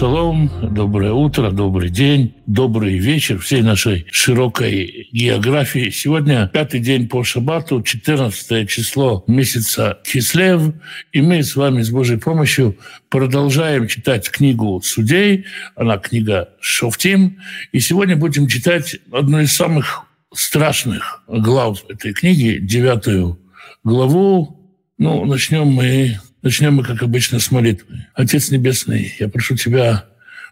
шалом, доброе утро, добрый день, добрый вечер всей нашей широкой географии. Сегодня пятый день по шабату, 14 число месяца Кислев, и мы с вами с Божьей помощью продолжаем читать книгу судей. Она книга Шофтим. И сегодня будем читать одну из самых страшных глав этой книги, девятую главу. Ну, начнем мы Начнем мы, как обычно, с молитвы. Отец Небесный, я прошу Тебя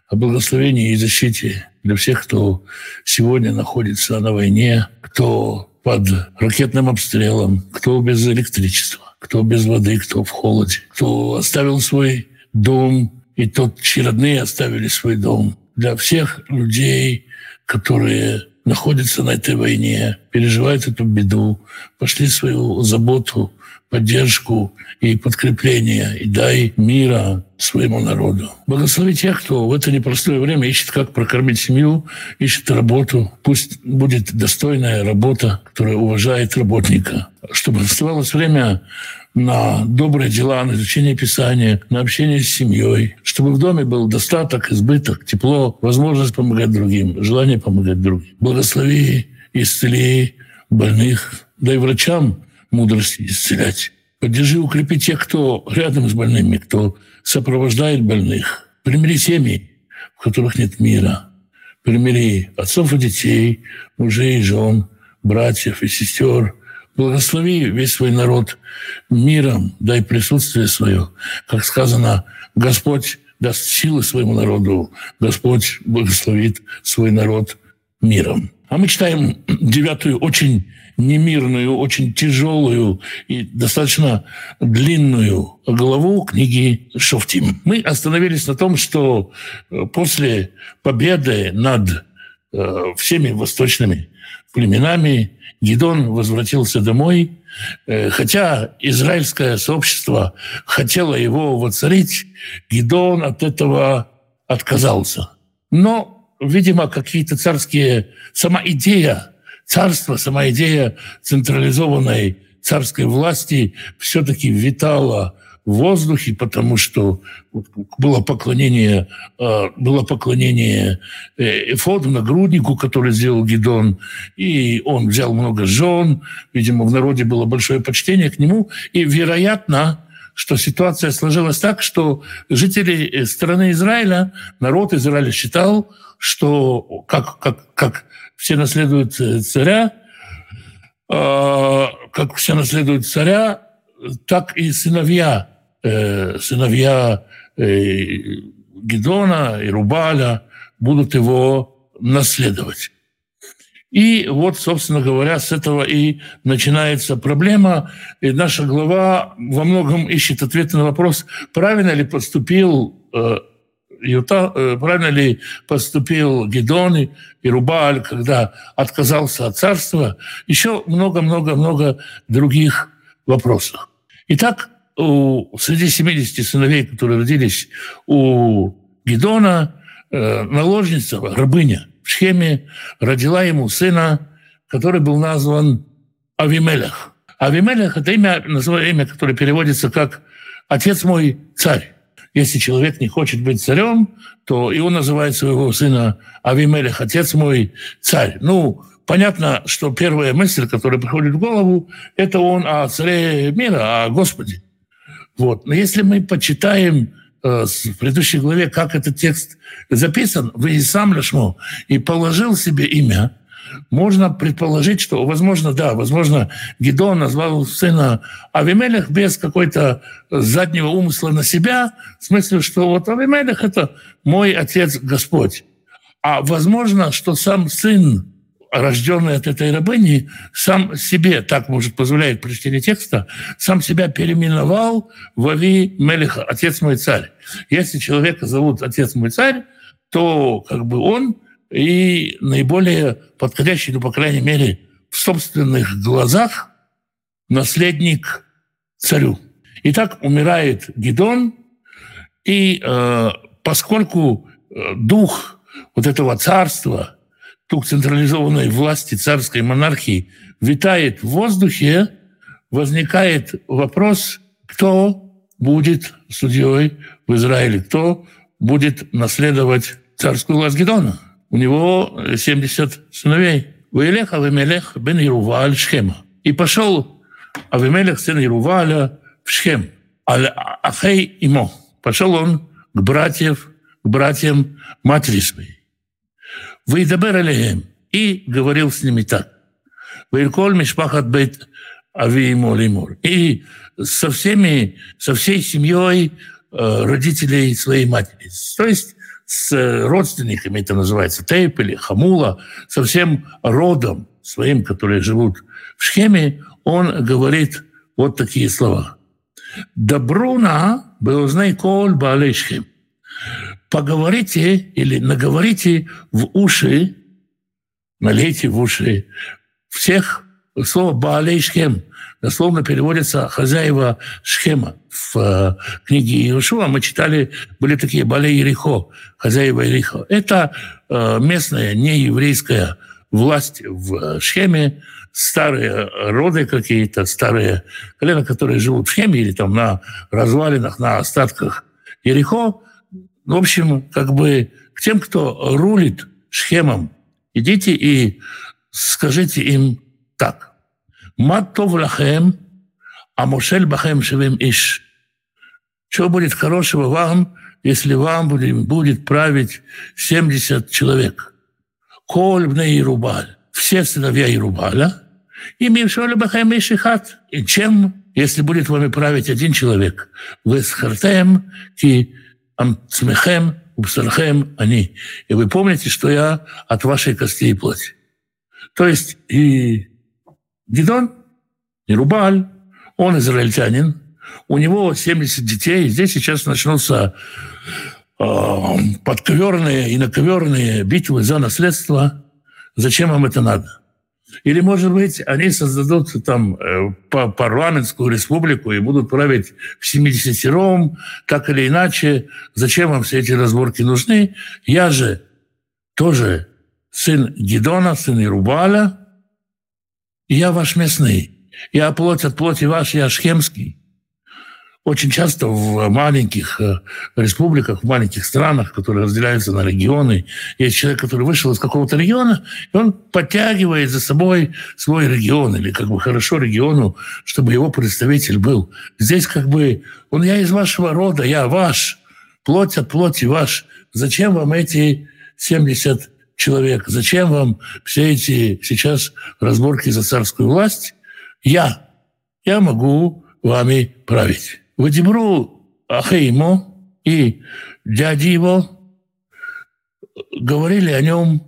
о благословении и защите для всех, кто сегодня находится на войне, кто под ракетным обстрелом, кто без электричества, кто без воды, кто в холоде, кто оставил свой дом, и тот, чьи родные оставили свой дом. Для всех людей, которые находятся на этой войне, переживают эту беду, пошли свою заботу поддержку и подкрепление, и дай мира своему народу. Благослови тех, кто в это непростое время ищет, как прокормить семью, ищет работу. Пусть будет достойная работа, которая уважает работника. Чтобы оставалось время на добрые дела, на изучение Писания, на общение с семьей, чтобы в доме был достаток, избыток, тепло, возможность помогать другим, желание помогать другим. Благослови, исцели больных, дай врачам мудрости исцелять. Поддержи укрепи тех, кто рядом с больными, кто сопровождает больных. Примири семьи, в которых нет мира. Примири отцов и детей, мужей и жен, братьев и сестер. Благослови весь свой народ миром, дай присутствие свое. Как сказано, Господь даст силы своему народу, Господь благословит свой народ миром. А мы читаем девятую очень немирную, очень тяжелую и достаточно длинную главу книги Шофтим. Мы остановились на том, что э, после победы над э, всеми восточными племенами Гидон возвратился домой, э, хотя израильское сообщество хотело его воцарить, Гидон от этого отказался. Но, видимо, какие-то царские... Сама идея царство, сама идея централизованной царской власти все-таки витала в воздухе, потому что было поклонение, а, было поклонение э, Эфоду, нагруднику, который сделал Гидон, и он взял много жен, видимо, в народе было большое почтение к нему, и, вероятно, что ситуация сложилась так, что жители э, страны Израиля, народ Израиля считал, что как, как, как все наследуют э, царя, а, как все наследуют царя, так и сыновья, э, сыновья э, Гедона и Рубаля будут его наследовать. И вот, собственно говоря, с этого и начинается проблема. И наша глава во многом ищет ответы на вопрос, правильно ли поступил Юта, э, правильно ли поступил Гедон и Рубаль, когда отказался от царства, еще много-много-много других вопросов. Итак, у, среди 70 сыновей, которые родились у Гедона, э, наложница, рабыня в Шхеме родила ему сына, который был назван Авимелех. Авимелех – это имя, имя, которое переводится как «отец мой царь». Если человек не хочет быть царем, то и он называет своего сына Авимелех, отец мой царь. Ну, понятно, что первая мысль, которая приходит в голову, это он о царе мира, о Господе. Вот. Но если мы почитаем э, в предыдущей главе, как этот текст записан, вы сам Лешмо, и положил себе имя, можно предположить, что, возможно, да, возможно, Гедон назвал сына Авимелех без какой-то заднего умысла на себя, в смысле, что вот Авимелех – это мой отец Господь. А возможно, что сам сын, рожденный от этой рабыни, сам себе, так может позволяет прочтение текста, сам себя переименовал в Ави Мелеха, отец мой царь. Если человека зовут отец мой царь, то как бы он – и наиболее подходящий, ну, по крайней мере, в собственных глазах наследник царю. Итак, умирает Гидон, и э, поскольку э, дух вот этого царства, дух централизованной власти царской монархии витает в воздухе, возникает вопрос, кто будет судьей в Израиле, кто будет наследовать царскую власть Гедона. У него 70 сыновей. Ваилех Авимелех бен Ируваль Шхема. И пошел Авимелех, сын Ируваля, в Шхем. Ахей имо. Пошел он к братьев, к братьям матери своей. Выйдабер алейхем. И говорил с ними так. Ваилколь мишпахат бейт авиимо лимур. И со всеми, со всей семьей э, родителей своей матери. То есть с родственниками, это называется Тейп или Хамула, со всем родом своим, которые живут в Шхеме, он говорит вот такие слова. «Добруна беузнай кол баалешхем». Поговорите или наговорите в уши, налейте в уши всех слово «баалейшхем» дословно переводится «хозяева Шхема». В э, книге Иешуа мы читали, были такие «балей Ерихо», «хозяева Ерихо». Это э, местная нееврейская власть в Шхеме, старые роды какие-то, старые колена, которые живут в Шхеме или там на развалинах, на остатках Ерихо. В общем, как бы к тем, кто рулит Шхемом, идите и скажите им так – «Ма тов лахем, а мушель бахем шевим иш». Что будет хорошего вам, если вам будет править 70 человек? Коль бне Ирубаль, все сыновья Ирубаля, и Мившоли Бахем Ишихат. И чем, если будет вами править один человек? Вы с Хартем, ки Амцмехем, Убсархем, они. И вы помните, что я от вашей костей и. То есть и Гидон, не Рубаль, он израильтянин, у него 70 детей, здесь сейчас начнутся э, подковерные и наковерные битвы за наследство. Зачем вам это надо? Или, может быть, они создадут там э, парламентскую республику и будут править в 70 так или иначе. Зачем вам все эти разборки нужны? Я же тоже сын Гидона, сын Ирубаля, я ваш местный, я плоть от плоти ваш, я шхемский. Очень часто в маленьких э, республиках, в маленьких странах, которые разделяются на регионы, есть человек, который вышел из какого-то региона, и он подтягивает за собой свой регион, или как бы хорошо региону, чтобы его представитель был. Здесь как бы он я из вашего рода, я ваш, плоть от плоти ваш. Зачем вам эти 70 человек. Зачем вам все эти сейчас разборки за царскую власть? Я, я могу вами править. Вадимру Ахеймо и дяди его говорили о нем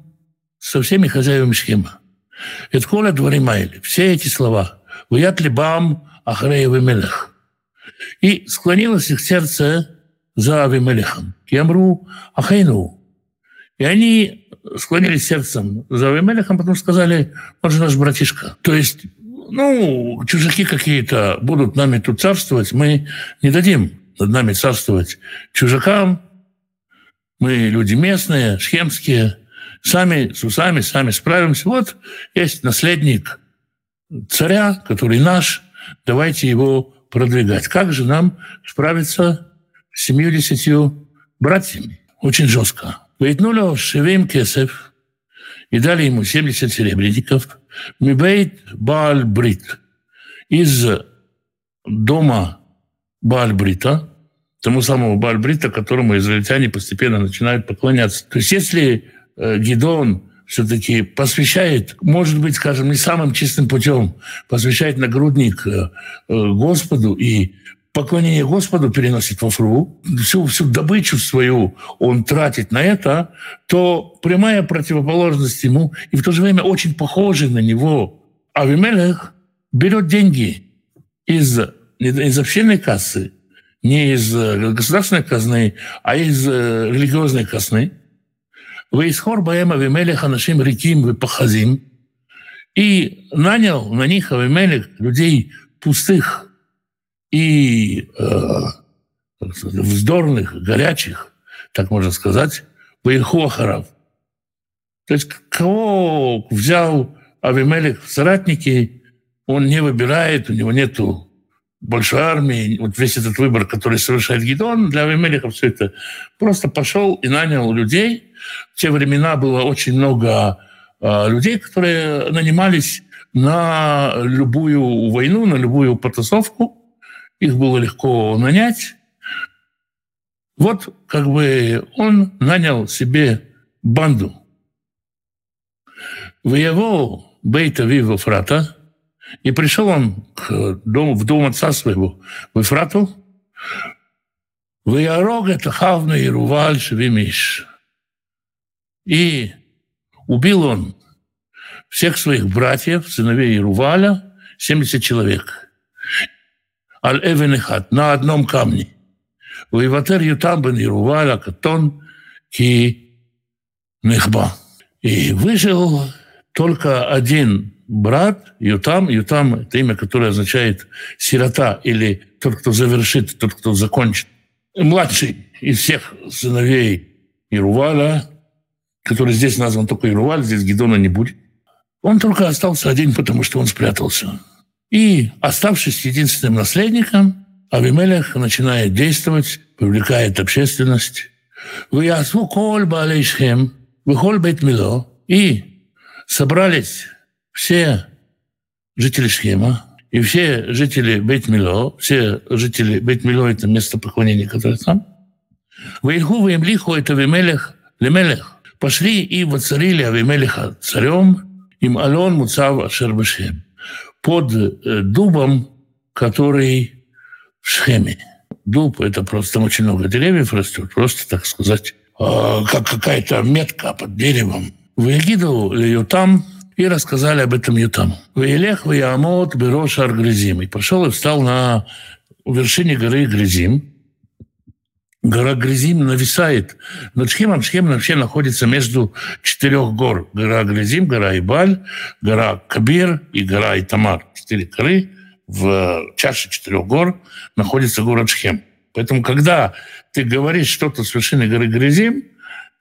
со всеми хозяевами схемы. Это коля дворимайли. Все эти слова. Уят либам Ахреев Мелех. И склонилось их сердце за Авимелехом. Ямру Ахейну. И они склонились сердцем за Авимелехом, потому что сказали, он же наш братишка. То есть, ну, чужаки какие-то будут нами тут царствовать, мы не дадим над нами царствовать чужакам. Мы люди местные, шхемские, сами с усами, сами справимся. Вот есть наследник царя, который наш, давайте его продвигать. Как же нам справиться с семью-десятью братьями? Очень жестко. Вейтнулю шевим кесев, и дали ему 70 серебряников, мибейт Бааль Брит, из дома Бааль Брита, тому самому Бааль Брита, которому израильтяне постепенно начинают поклоняться. То есть если э, Гидон все-таки посвящает, может быть, скажем, не самым чистым путем, посвящает нагрудник э, э, Господу и поклонение Господу переносит во фру, всю, всю добычу свою он тратит на это, то прямая противоположность ему и в то же время очень похожий на него. Авимелех берет деньги из, из общественной кассы, не из э, государственной казны, а из э, религиозной казны. Вейсхор баем Авимелеха нашим реким выпахазим и нанял на них Авимелех людей пустых, и э, вздорных, горячих, так можно сказать, Ваихохаров. То есть кого взял Авимелих в соратники, он не выбирает, у него нету большой армии, вот весь этот выбор, который совершает Гидон, для Авимелиха все это просто пошел и нанял людей. В те времена было очень много э, людей, которые нанимались на любую войну, на любую потасовку. Их было легко нанять. Вот как бы он нанял себе банду. В его Бейта Вива Фрата, и пришел он к дому, в дом отца своего, в Эфрату, в это Хавна и Руваль Шевимиш. И убил он всех своих братьев, сыновей Руваля, 70 человек. Аль-Эвенехат, на одном камне. Ваиватер Ютам бен Ируваля, Катон, Ки Нехба. И выжил только один брат Ютам. Ютам – это имя, которое означает «сирота» или тот, кто завершит, тот, кто закончит. Младший из всех сыновей Ируваля, который здесь назван только Ируваль, здесь Гедона не будет. Он только остался один, потому что он спрятался. И, оставшись единственным наследником, Авимелех начинает действовать, привлекает общественность. Вы ясву коль балейшхем, вы холь бейт мило. И собрались все жители Шхема и все жители Бейт-Мило, все жители Бейт-Мило – это место поклонения, которое там. Вейху веймлиху это Вимелех, Лемелех. Пошли и воцарили Авимелеха царем, им Алон Муцав Ашербашем, под э, дубом, который в Шхеме. Дуб – это просто там очень много деревьев растет, просто, так сказать, а, как какая-то метка под деревом. В Егиду ее там и рассказали об этом Ютаму. «Ваелех ваямот берош Аргризим». И пошел и встал на вершине горы Гризим. Гора Гризим нависает над Шхемом. Шхем вообще находится между четырех гор. Гора Гризим, гора Ибаль, гора Кабир и гора Итамар. Четыре горы. В чаше четырех гор находится город Шхем. Поэтому, когда ты говоришь что-то с вершины горы Гризим,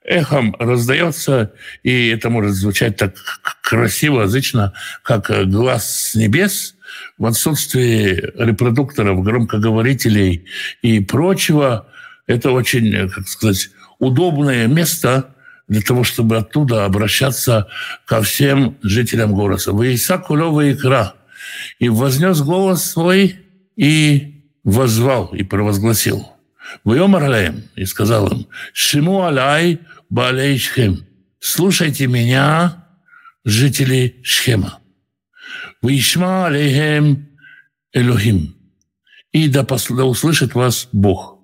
эхом раздается, и это может звучать так красиво, язычно, как глаз с небес, в отсутствии репродукторов, громкоговорителей и прочего, это очень, как сказать, удобное место для того, чтобы оттуда обращаться ко всем жителям города. «Ваиса кулёва икра» и вознес голос свой и возвал и провозгласил – Вайомар алеем, и сказал им, Шиму алай балей Шхем, слушайте меня, жители Шхема. Вишма алейхем Элохим, и да, да услышит вас Бог.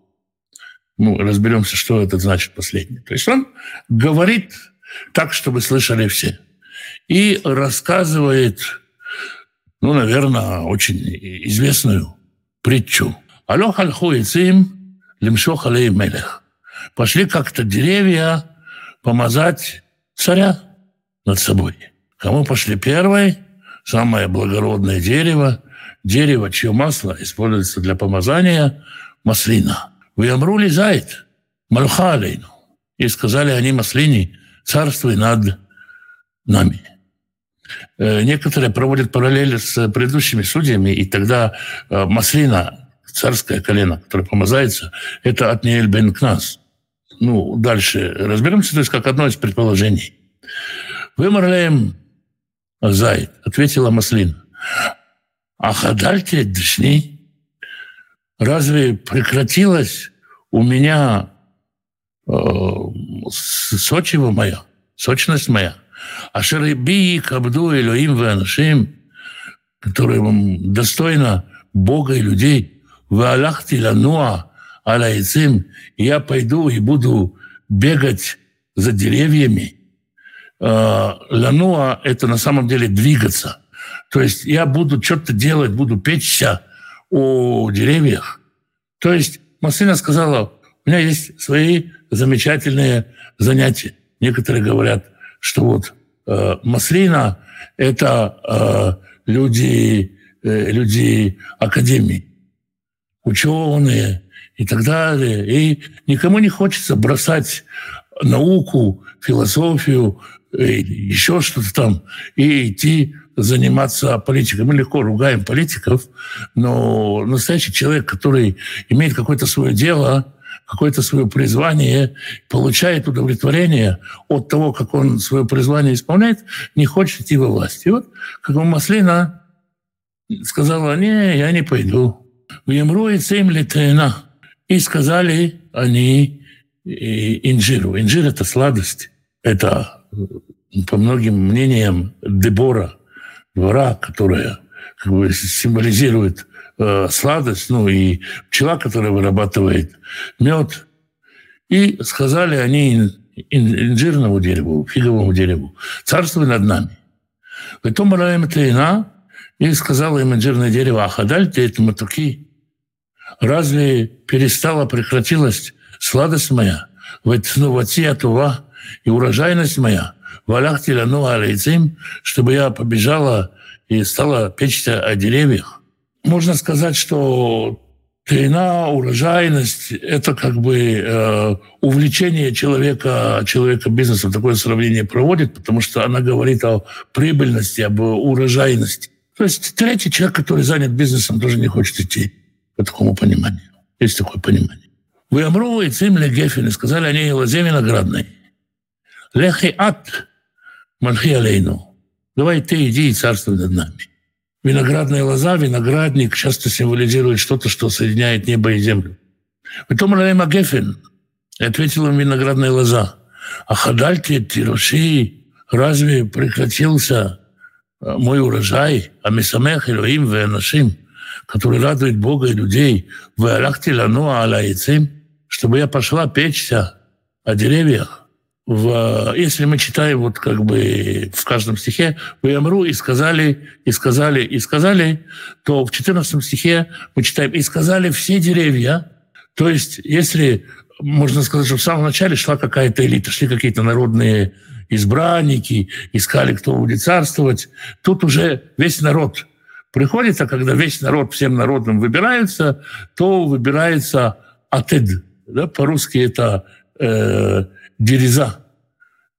Ну, разберемся, что это значит последнее. То есть он говорит так, чтобы слышали все. И рассказывает, ну, наверное, очень известную притчу. Алох аль-хуицим лимшох алей мелех. Пошли как-то деревья помазать царя над собой. Кому пошли первые? Самое благородное дерево, дерево, чье масло используется для помазания, маслина. Вы амрули алейну. И сказали они маслине, царствуй над нами. Э, некоторые проводят параллели с предыдущими судьями, и тогда э, маслина царское колено, которое помазается, это от Ниэль бен Кнас. Ну, дальше разберемся, то есть как одно из предположений. Вы Марлеем Зайд, ответила Маслин. А хадальте дышни? Разве прекратилась у меня э, сочево моя, сочность моя? А шереби кабду Элоим ванашим, которая достойна Бога и людей – «Ваалахти лануа алайцим» я пойду и буду бегать за деревьями. А, лануа – это на самом деле двигаться. То есть я буду что-то делать, буду печься о деревьях. То есть Масына сказала, у меня есть свои замечательные занятия. Некоторые говорят, что вот э, Маслина – это э, люди, э, люди академии ученые и так далее. И никому не хочется бросать науку, философию, еще что-то там, и идти заниматься политикой. Мы легко ругаем политиков, но настоящий человек, который имеет какое-то свое дело, какое-то свое призвание, получает удовлетворение от того, как он свое призвание исполняет, не хочет идти во власть. И вот, как Маслина сказала, не, я не пойду. В Емру и Цим Литена. И сказали они инжиру. Инжир – это сладость. Это, по многим мнениям, Дебора, двора, которая как бы символизирует э, сладость, ну и пчела, которая вырабатывает мед. И сказали они инжирному дереву, фиговому дереву, царствуй над нами. Потом Раем Тейна и сказала им инжирное дерево, ахадаль ты это матуки. Разве перестала, прекратилась сладость моя, ватия тува и урожайность моя, валахти лану алейцим, чтобы я побежала и стала печься о деревьях. Можно сказать, что Трина, урожайность – это как бы э, увлечение человека, человека бизнесом. Такое сравнение проводит, потому что она говорит о прибыльности, об урожайности. То есть третий человек, который занят бизнесом, тоже не хочет идти по такому пониманию. Есть такое понимание. Вы Амру и Цимле Гефин, сказали они лозе виноградной. Лехи ат мальхи алейну. Давай ты иди и царствуй над нами. Виноградная лоза, виноградник часто символизирует что-то, что соединяет небо и землю. Потом Райма Гефин ответила им виноградная лоза. А хадальки, тируши, разве прекратился э, мой урожай, а Месамех Илоим Венашим, который радует Бога и людей, в Алахти Лану чтобы я пошла печься о деревьях. В, если мы читаем вот как бы в каждом стихе «Вы амру» и сказали, и сказали, и сказали, то в 14 стихе мы читаем «И сказали все деревья». То есть если можно сказать, что в самом начале шла какая-то элита, шли какие-то народные избранники, искали, кто будет царствовать. Тут уже весь народ приходит, а когда весь народ всем народом выбирается, то выбирается атед, да, по-русски это э, дереза.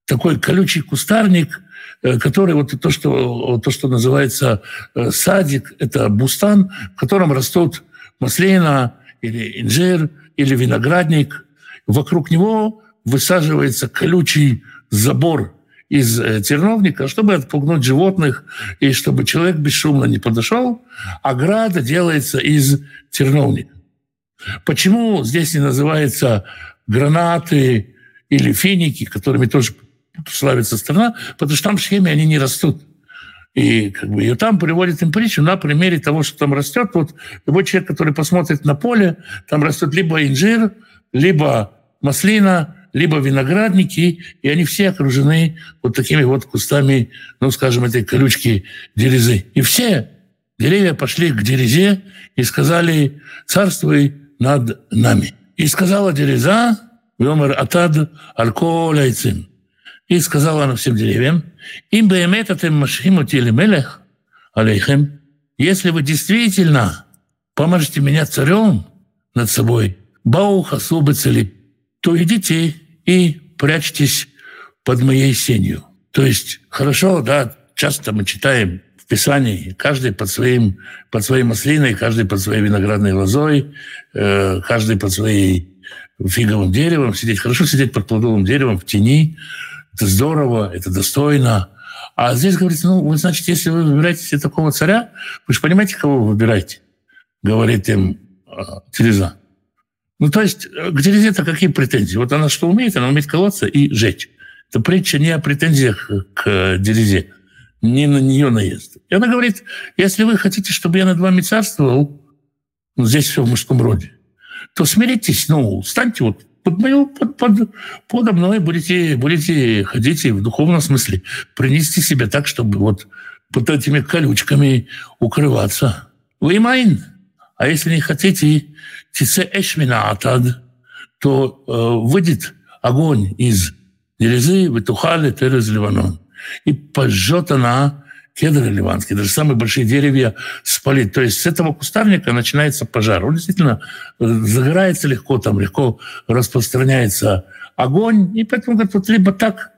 Такой колючий кустарник, э, который вот то, что, то, что называется э, садик, это бустан, в котором растут маслина или инжир, или виноградник. Вокруг него высаживается колючий забор из э, терновника, чтобы отпугнуть животных и чтобы человек бесшумно не подошел. Ограда делается из терновника. Почему здесь не называется гранаты или финики, которыми тоже славится страна? Потому что там схеме они не растут. И как бы ее там приводит им притчу на примере того, что там растет. Вот любой человек, который посмотрит на поле, там растет либо инжир, либо маслина, либо виноградники, и они все окружены вот такими вот кустами, ну, скажем, этой колючки дерезы. И все деревья пошли к дерезе и сказали, царствуй над нами. И сказала Дереза, Вьомер Атад Альколяйцим. И сказала она всем деревьям, им бы иметь атем машхимути или мелех, алейхем, если вы действительно поможете меня царем над собой, бауха субыцели, то идите и прячьтесь под моей сенью. То есть, хорошо, да, часто мы читаем Писании, каждый под своим, под своей маслиной, каждый под своей виноградной лозой, э, каждый под своей фиговым деревом сидеть. Хорошо сидеть под плодовым деревом в тени. Это здорово, это достойно. А здесь говорится, ну, вы, значит, если вы выбираете себе такого царя, вы же понимаете, кого вы выбираете, говорит им э, Тереза. Ну, то есть э, к Терезе-то какие претензии? Вот она что умеет? Она умеет колоться и жечь. Это притча не о претензиях к Дерезе, не на нее наезд. И она говорит, если вы хотите, чтобы я над вами царствовал, ну, здесь все в мужском роде, то смиритесь, ну, станьте вот под, мою, под, под, подо мной, будете, будете ходить в духовном смысле, принести себя так, чтобы вот под этими колючками укрываться. Вы майн. А если не хотите, тице эшмина атад, то э, выйдет огонь из дерезы, вытухали терез Ливанон и пожжет она кедры ливанские, даже самые большие деревья спалит. То есть с этого кустарника начинается пожар. Он действительно э, загорается легко, там легко распространяется огонь. И поэтому говорят, вот либо так,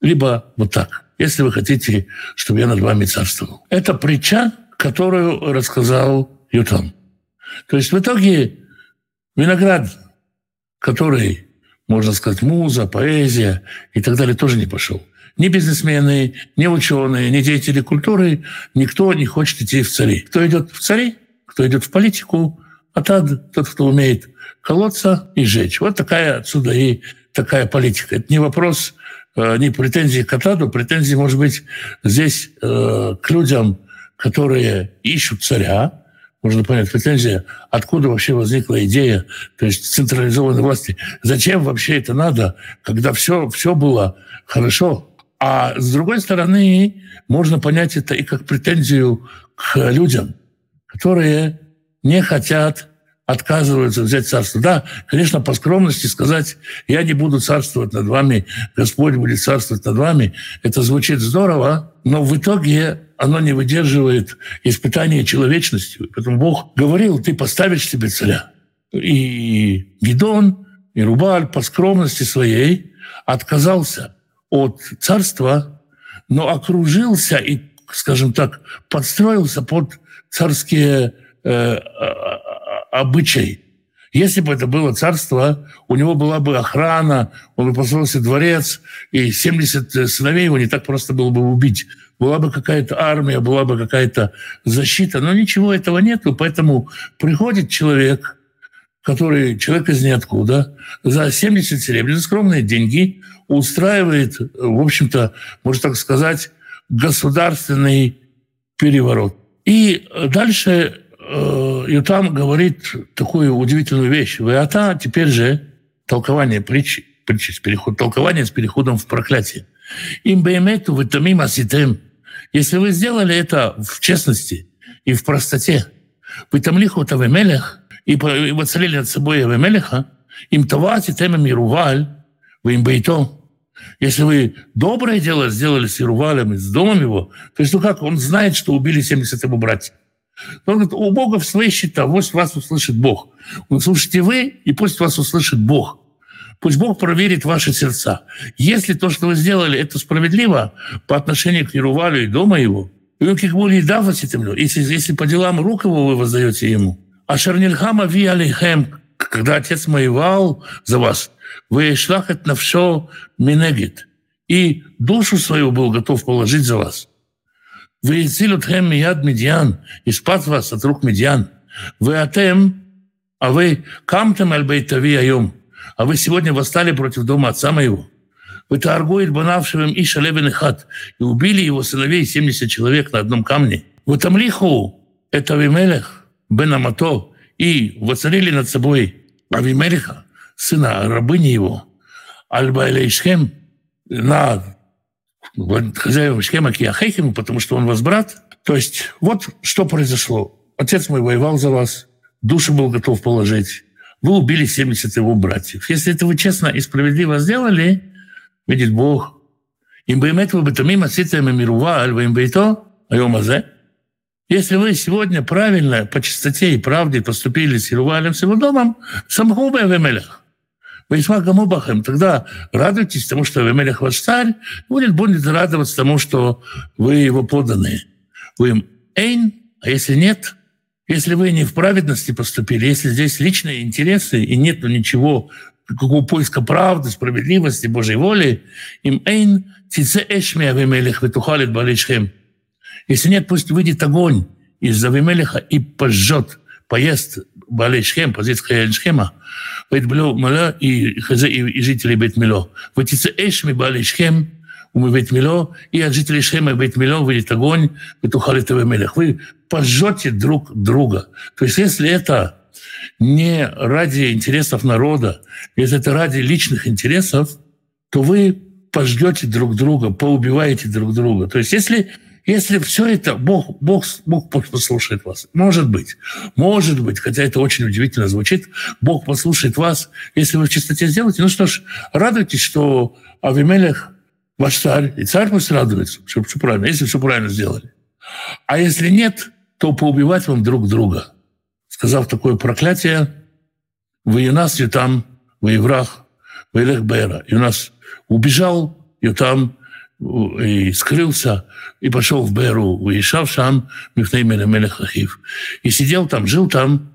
либо вот так. если вы хотите, чтобы я над вами царствовал. Это притча, которую рассказал Ютам. То есть в итоге виноград, который, можно сказать, муза, поэзия и так далее, тоже не пошел. Ни бизнесмены, ни ученые, ни деятели культуры, никто не хочет идти в цари. Кто идет в цари, кто идет в политику, а тот, тот кто умеет колоться и жечь. Вот такая отсюда и такая политика. Это не вопрос, э, не претензии к Атаду, претензии, может быть, здесь э, к людям, которые ищут царя, можно понять, претензия, откуда вообще возникла идея, то есть централизованной власти. Зачем вообще это надо, когда все, все было хорошо? А с другой стороны, можно понять это и как претензию к людям, которые не хотят отказываются взять царство. Да, конечно, по скромности сказать, я не буду царствовать над вами, Господь будет царствовать над вами, это звучит здорово, но в итоге оно не выдерживает испытания человечностью. Поэтому Бог говорил, ты поставишь себе царя. И Гидон, и Рубаль по скромности своей отказался от царства, но окружился и, скажем так, подстроился под царские э, обычай. Если бы это было царство, у него была бы охрана, он бы построился дворец, и 70 сыновей его не так просто было бы убить. Была бы какая-то армия, была бы какая-то защита, но ничего этого нету, поэтому приходит человек, который, человек из ниоткуда, за 70 серебряных скромные деньги устраивает, в общем-то, можно так сказать, государственный переворот. И дальше Э, и там говорит такую удивительную вещь. Веата теперь же толкование притчи, притчи с переход, толкование с переходом в проклятие. Им беймету вы тамим аситем. Если вы сделали это в честности и в простоте, вы там лиху тавемелех, и воцарили над собой Авемелеха, им тавати темем Ируваль, вы им бейто. Если вы доброе дело сделали с Ирувалем и с домом его, то есть, ну как, он знает, что убили 70 его братьев. Он говорит, у Бога в свои счета, пусть вас услышит Бог. Услышите вы, и пусть вас услышит Бог. Пусть Бог проверит ваши сердца. Если то, что вы сделали, это справедливо по отношению к Ерувалю и дома его, если, если по делам рук его вы воздаете ему, а Шарнильхама ви алейхем, когда отец воевал за вас, «Ваишлах на все минегит». И душу свою был готов положить за вас. Вы хем яд медиан, и спас вас от рук медиан. Вы атем, а вы камтем альбейтави айом, а вы сегодня восстали против дома отца моего. Вы торгует банавшевым и шалебен хат, и убили его сыновей 70 человек на одном камне. Вы там лиху, это Авимелех, Бен Амато, и воцарили над собой Авимелеха, сына рабыни его, Альба Элейшхем, на хозяевам Шхема Киахехину, потому что он вас брат. То есть вот что произошло. Отец мой воевал за вас, душу был готов положить. Вы убили 70 его братьев. Если это вы честно и справедливо сделали, видит Бог, им бы иметь бы тамим аситами мирува, альва им бы то, айомазе. Если вы сегодня правильно, по чистоте и правде поступили с Ирувалем, с его домом, самхубе в Эмелях. Весьма гамубахем. Тогда радуйтесь тому, что Авимелех ваш царь, будет, будет радоваться тому, что вы его поданные. Вы им эйн, а если нет, если вы не в праведности поступили, если здесь личные интересы и нет ничего, какого поиска правды, справедливости, Божьей воли, им эйн тице эшми Авимелех ветухалит баличхем. Если нет, пусть выйдет огонь из Авимелеха и пожжет, поест Балечхем, позиция Шхема, Бейт Мило мала и, и жители Бейт Мило. Вытится эш ми Бали Шхем, Бейт Мило, и от жителей Шхема Бейт Мило выйдет огонь, Бетухали Теве Мелех. Вы пожжете друг друга. То есть если это не ради интересов народа, если это ради личных интересов, то вы пождете друг друга, поубиваете друг друга. То есть если если все это, Бог, Бог, Бог послушает вас. Может быть. Может быть, хотя это очень удивительно звучит. Бог послушает вас, если вы в чистоте сделаете. Ну что ж, радуйтесь, что Авимелех ваш царь, и царь пусть радуется, что все правильно, если все правильно сделали. А если нет, то поубивать вам друг друга. Сказав такое проклятие, вы и нас, Ютам, вы и враг, вы Бера. И у нас убежал Ютам и скрылся, и пошел в Беру, уезжал сам Михнеймель Мелех Ахив. И сидел там, жил там,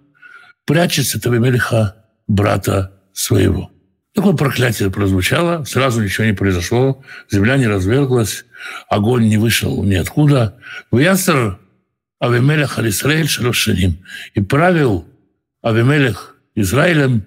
прячется Тавимелиха, брата своего. Такое проклятие прозвучало, сразу ничего не произошло, земля не разверглась, огонь не вышел ниоткуда. Вясер Авимелех Алисраэль Шалошаним. И правил Авимелех Израилем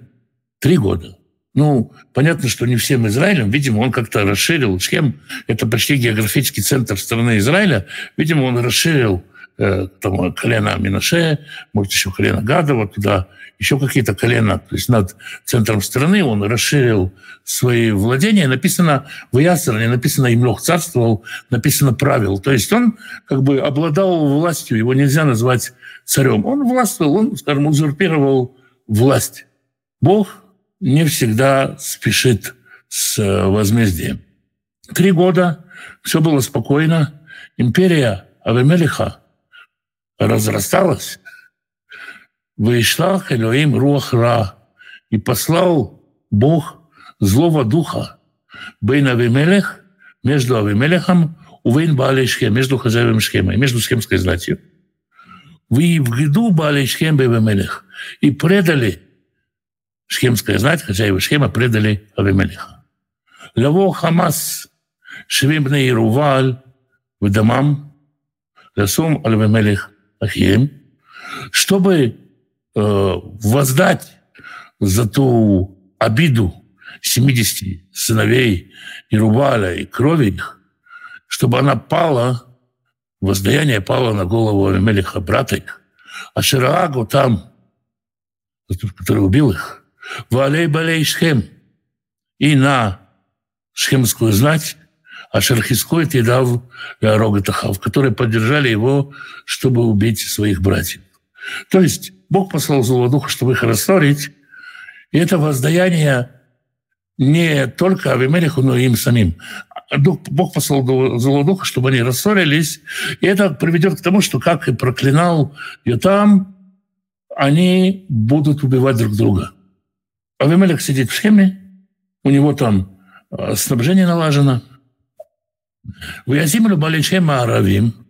три года. Ну, понятно, что не всем Израилем. Видимо, он как-то расширил Шхем. Это почти географический центр страны Израиля. Видимо, он расширил э, там, колено Минаше, может, еще колено Гада, вот туда, еще какие-то колена. То есть над центром страны он расширил свои владения. Написано в Ясер, не написано «Имлох царствовал», написано «правил». То есть он как бы обладал властью, его нельзя назвать царем. Он властвовал, он, скажем, узурпировал власть. Бог не всегда спешит с э, возмездием. Три года все было спокойно. Империя Авимелиха разрасталась. Вышла Элоим Руахра и послал Бог злого духа Бейн Авимелех между Авимелехом Увейн Баалей между хозяевами Шхема и между Схемской знатью. Вы в гиду Баалей Шхем Бейвемелех и предали Шхемская знать, хозяева Шхема предали Авимелиха. Лаво Хамас Швимбне Ируваль в домам Ласум Авимелих Ахием, чтобы э, воздать за ту обиду 70 сыновей Ируваля и крови их, чтобы она пала, воздаяние пало на голову Авимелиха, брата их, а Шираагу там, который убил их, Валей Балей Шхем. И на шхемскую знать Ашерхиской Тидав Рогатахав, которые поддержали его, чтобы убить своих братьев. То есть Бог послал злого духа, чтобы их рассорить, и это воздаяние не только Авимелиху, но и им самим. Бог послал злого духа, чтобы они рассорились, и это приведет к тому, что, как и проклинал Йотам, они будут убивать друг друга. Авимелек сидит в схеме, у него там э, снабжение налажено. Вязимлю Баличема Аравим,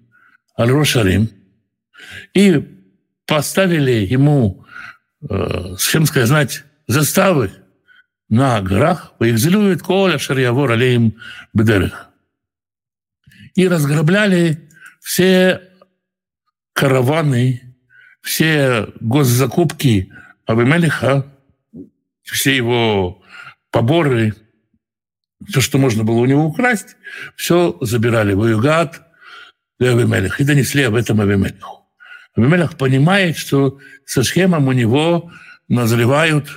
Аль-Рошарим, и поставили ему э, схемская знать заставы на горах, поэкзилюет Коля Шарьявор Алеем Бедерых. И разграбляли все караваны, все госзакупки Авимелиха все его поборы, все, что можно было у него украсть, все забирали в Югат и Авимелех и донесли об этом Авимелеху. Авимелех понимает, что со схемом у него назревают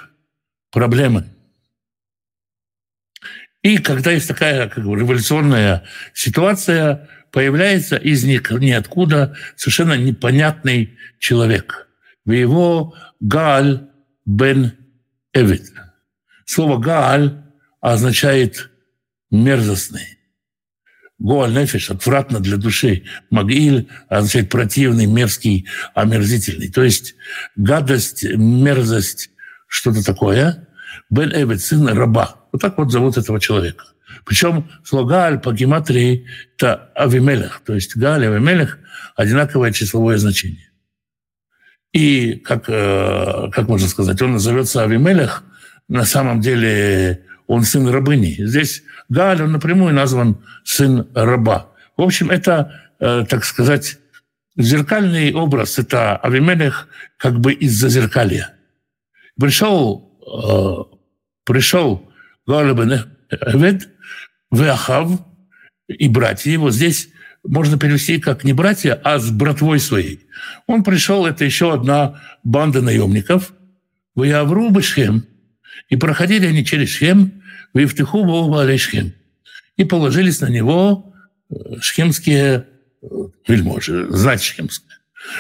проблемы. И когда есть такая как бы, революционная ситуация, появляется из них ниоткуда совершенно непонятный человек. В его Галь бен Эвид. Слово Гааль означает мерзостный. Гоаль нефиш отвратно для души. Магиль означает противный, мерзкий, омерзительный. То есть гадость, мерзость, что-то такое. Бен Эвид, сын раба. Вот так вот зовут этого человека. Причем слово Гааль по гематрии – это Авимелех. То есть Гааль и Авимелех – одинаковое числовое значение. И, как, э, как можно сказать, он назовется Авимелех, на самом деле он сын рабыни. Здесь Галь, он напрямую назван сын раба. В общем, это, э, так сказать, зеркальный образ. Это Авимелех как бы из-за зеркалья. Пришел, э, пришел Галь бен Эвед, Веахав и братья его. Здесь можно перевести как не братья, а с братвой своей. Он пришел, это еще одна банда наемников, в Явру Бешхем, и проходили они через Шхем, в Евтиху Шхем, и положились на него э, шхемские э, вельможи, знать шхемское.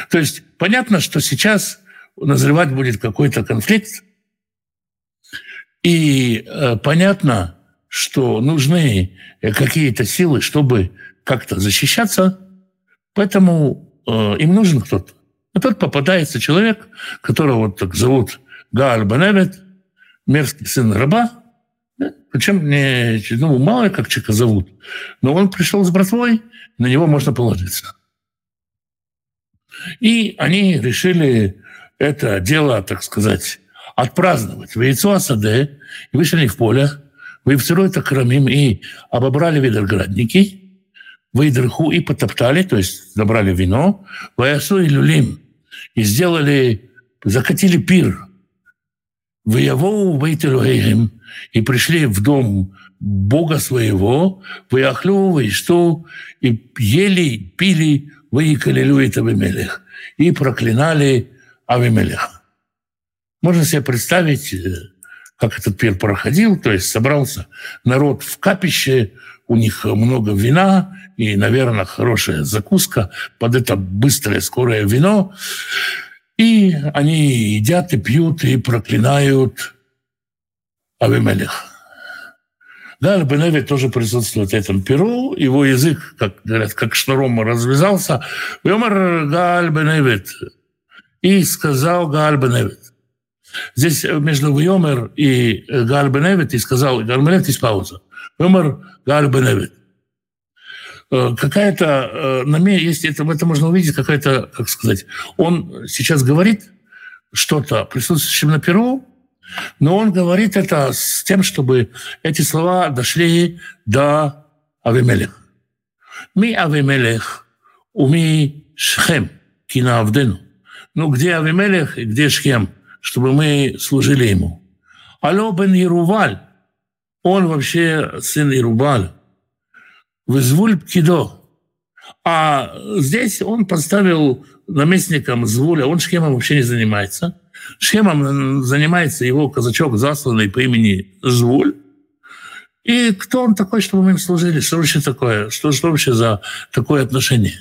То есть понятно, что сейчас назревать будет какой-то конфликт, и э, понятно, что нужны какие-то силы, чтобы как-то защищаться, поэтому э, им нужен кто-то. И тут попадается человек, которого вот так зовут Гааль Баневет, мерзкий сын раба, Причем не, ну, мало как человека зовут, но он пришел с братвой, на него можно положиться. И они решили это дело, так сказать, отпраздновать. В яйцо Асаде вышли в поле, Вывцерой Такрамим и обобрали видоградники, выдрыху и потоптали, то есть забрали вино, Ваясу и люлим, и сделали, закатили пир. Выявоу Бейтелуэйхем, и пришли в дом Бога своего, выяхлю, что, и ели, пили, выикали Люит Авимелех, и проклинали Авимелеха. Можно себе представить, э, как этот пир проходил, то есть собрался народ в капище, у них много вина и, наверное, хорошая закуска под это быстрое, скорое вино. И они едят и пьют и проклинают Авимелех. Галь Беневи тоже присутствует в этом перу. Его язык, как говорят, как шнуром развязался. Юмор Галь Беневит. И сказал Галь Беневит. Здесь между Вьомер и Галь Беневит и сказал Галь Беневит есть пауза. Вьомер Галь Беневит. Какая-то, есть это, это можно увидеть, какая-то, как сказать, он сейчас говорит что-то присутствующим на перу, но он говорит это с тем, чтобы эти слова дошли до Авимелех. Ми Авимелех, уми Шхем, кина Авдену. Ну, где Авимелех и где Шхем, чтобы мы служили ему. Алло бен Ируваль, он вообще сын Ирубаль. Вызвуль Птидо. А здесь он поставил наместником Звуля, он Шхемом вообще не занимается – Шхемом занимается его казачок, засланный по имени Звуль. И кто он такой, чтобы мы им служили? Что вообще такое? Что, что вообще за такое отношение?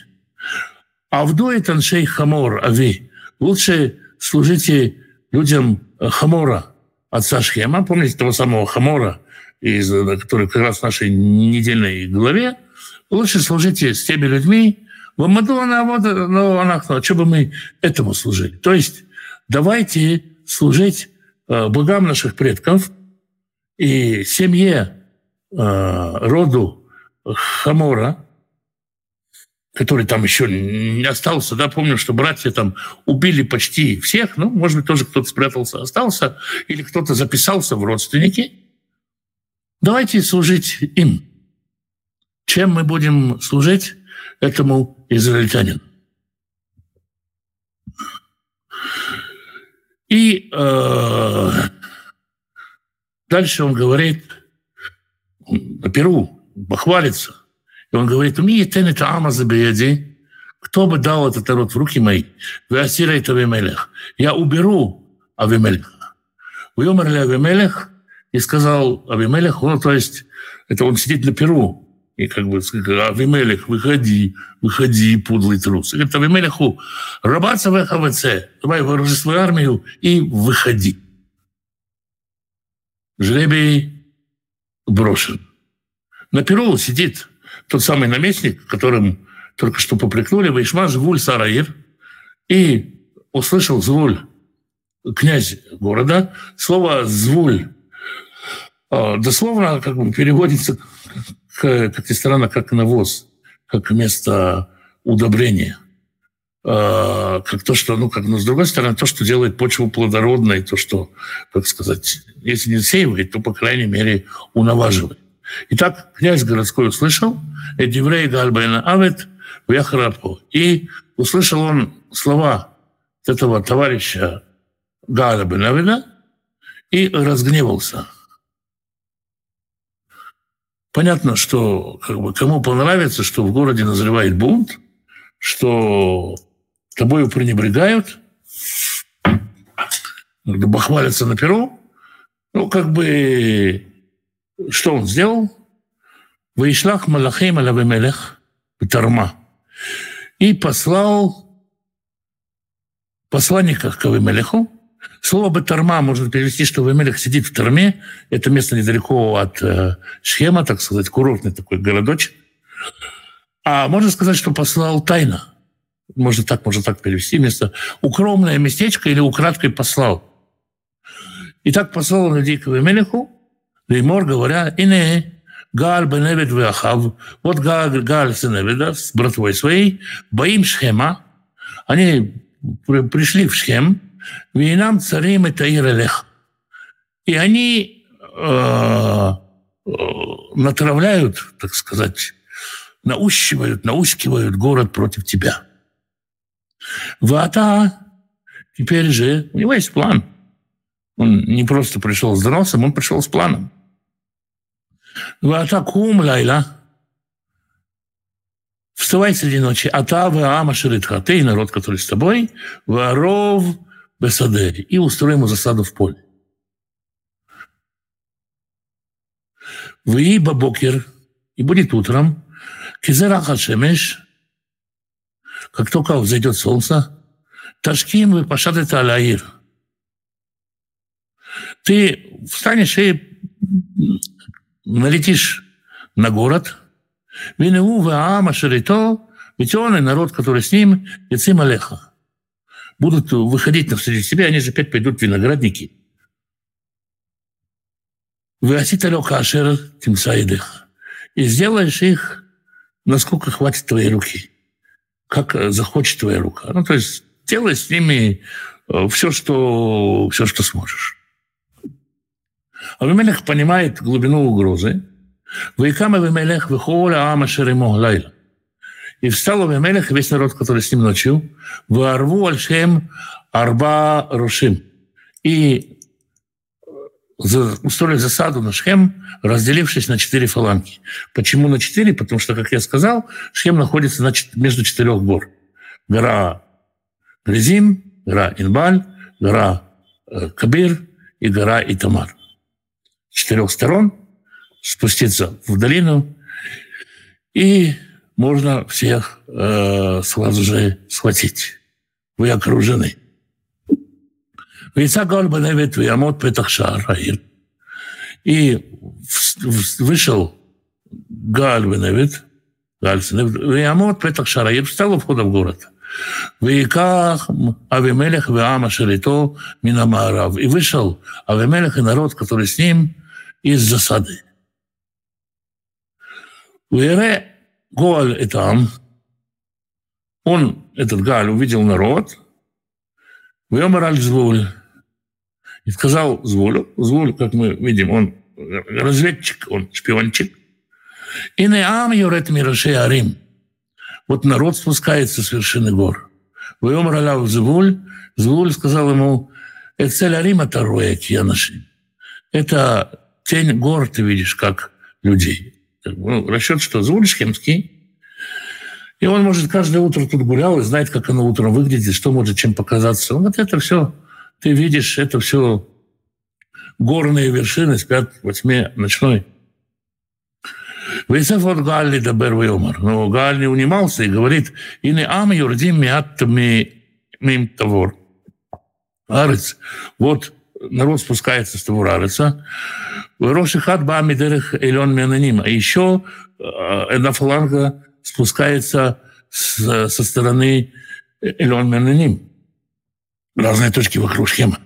А вдует аншей хамор, ави. Лучше служите людям хамора, отца Шхема. Помните того самого хамора, из, который как раз в нашей недельной главе? Лучше служите с теми людьми, вот, но она, что бы мы этому служили? То есть давайте служить э, богам наших предков и семье э, роду Хамора, который там еще не остался, да, помню, что братья там убили почти всех, ну, может быть, тоже кто-то спрятался, остался, или кто-то записался в родственники. Давайте служить им. Чем мы будем служить этому израильтянину? И э, дальше он говорит, на Перу похвалится. И он говорит, тен это ама забияди, кто бы дал этот народ в руки мои, вы осирайте Авимелех. Я уберу Авимелеха. Вы умерли Авимелех, и сказал Авимелех, ну, то есть, это он сидит на Перу, и как бы Авимелех, выходи, выходи, подлый трус. И говорит Авимелеху, рабаться в ХВЦ, давай вооружи свою армию и выходи. Жребий брошен. На Перу сидит тот самый наместник, которым только что попрекнули, Вайшма Звуль Сараир, и услышал Звуль, князь города. Слово «звуль» дословно как бы переводится как ни странно, как навоз, как место удобрения. А, как то, что, ну, как, но с другой стороны, то, что делает почву плодородной, то, что, как сказать, если не сеивает, то, по крайней мере, унаваживает. Итак, князь городской услышал, «Эдиврей гальбайна авет вяхрапу». И услышал он слова этого товарища Галя Бенавида и разгневался – Понятно, что как бы, кому понравится, что в городе назревает бунт, что тобою пренебрегают, бахвалятся на перу. Ну, как бы, что он сделал? Вейшлах Малахим Алавимелех Тарма. И послал посланника к Авимелеху, Слово «батарма» можно перевести, что Вамелех сидит в Тарме. Это место недалеко от э, Шхема, так сказать, курортный такой городочек. А можно сказать, что послал тайно. Можно так, можно так перевести. Место укромное местечко или украдкой послал. И так послал он людей к Вамелеху, Леймор говоря, не Гааль беневид веахав, вот Гааль, Гааль сын Эвида с братвой своей, боим Шхема, они пришли в Шхем, винам царим это Ирелех. И они э, э, натравляют, так сказать, наущивают, наускивают город против тебя. Вата теперь же, у него есть план. Он не просто пришел с доносом, он пришел с планом. Вата кум лайла. Вставай среди ночи. Ата ама ширитха. Ты и народ, который с тобой. Варов бесаде. И устрой ему засаду в поле. Вы бабокер. И будет утром. Кизераха шемеш. Как только взойдет солнце. Ташким вы пошатэто алаир. Ты встанешь и налетишь на город, Винеу Ваама Шарито, ведь он и народ, который с ним, Яцим Алеха. Будут выходить навстречу себе, они же опять пойдут в виноградники. Кашер Тимсаидых. И сделаешь их, насколько хватит твоей руки. Как захочет твоя рука. Ну, то есть делай с ними э, все, что, все, что сможешь. Авимелех понимает глубину угрозы. Вайкам Авимелех выхоля ама шеремо лайла. И встал Авимелех, весь народ, который с ним ночью, варву альшем арба рушим. И устроили засаду на Шхем, разделившись на четыре фаланги. Почему на четыре? Потому что, как я сказал, Шхем находится значит, между четырех гор. Гора Резим, гора Инбаль, гора э, Кабир и гора Итамар четырех сторон, спуститься в долину, и можно всех э, сразу же схватить. Вы окружены. И вышел Гааль Беневит, Гааль Виамот Петах Шараир, встал у входа в город. ויקח Авимелех ועם אשר איתו מן המערב. И вышел Авимелех и народ, который с ним, из засады. Уэре Гоаль Этам, он, этот Галь, увидел народ, Вемараль Звуль, и сказал Звулю, Звуль, как мы видим, он разведчик, он шпиончик, и не ам юрет мирашей арим. Вот народ спускается с вершины гор. Вемар Аляв Звуль, Звуль сказал ему, это цель Арима Тароя Кьянаши. Это тень гор ты видишь как людей. Ну, расчет, что Звульшкемский, и он, может, каждое утро тут гулял и знает, как оно утром выглядит, что может чем показаться. Он говорит, это все, ты видишь, это все горные вершины спят во тьме ночной. Вейсеф от Галли да Бервейомар. Но Галь не унимался и говорит, и не ам юрдим миат мим тавор. Арец, вот народ спускается с того Ареца, Рошихат Бамидерах Элен Менаним. А еще одна фаланга спускается с, со стороны Элен Менаним. Разные точки вокруг схемы.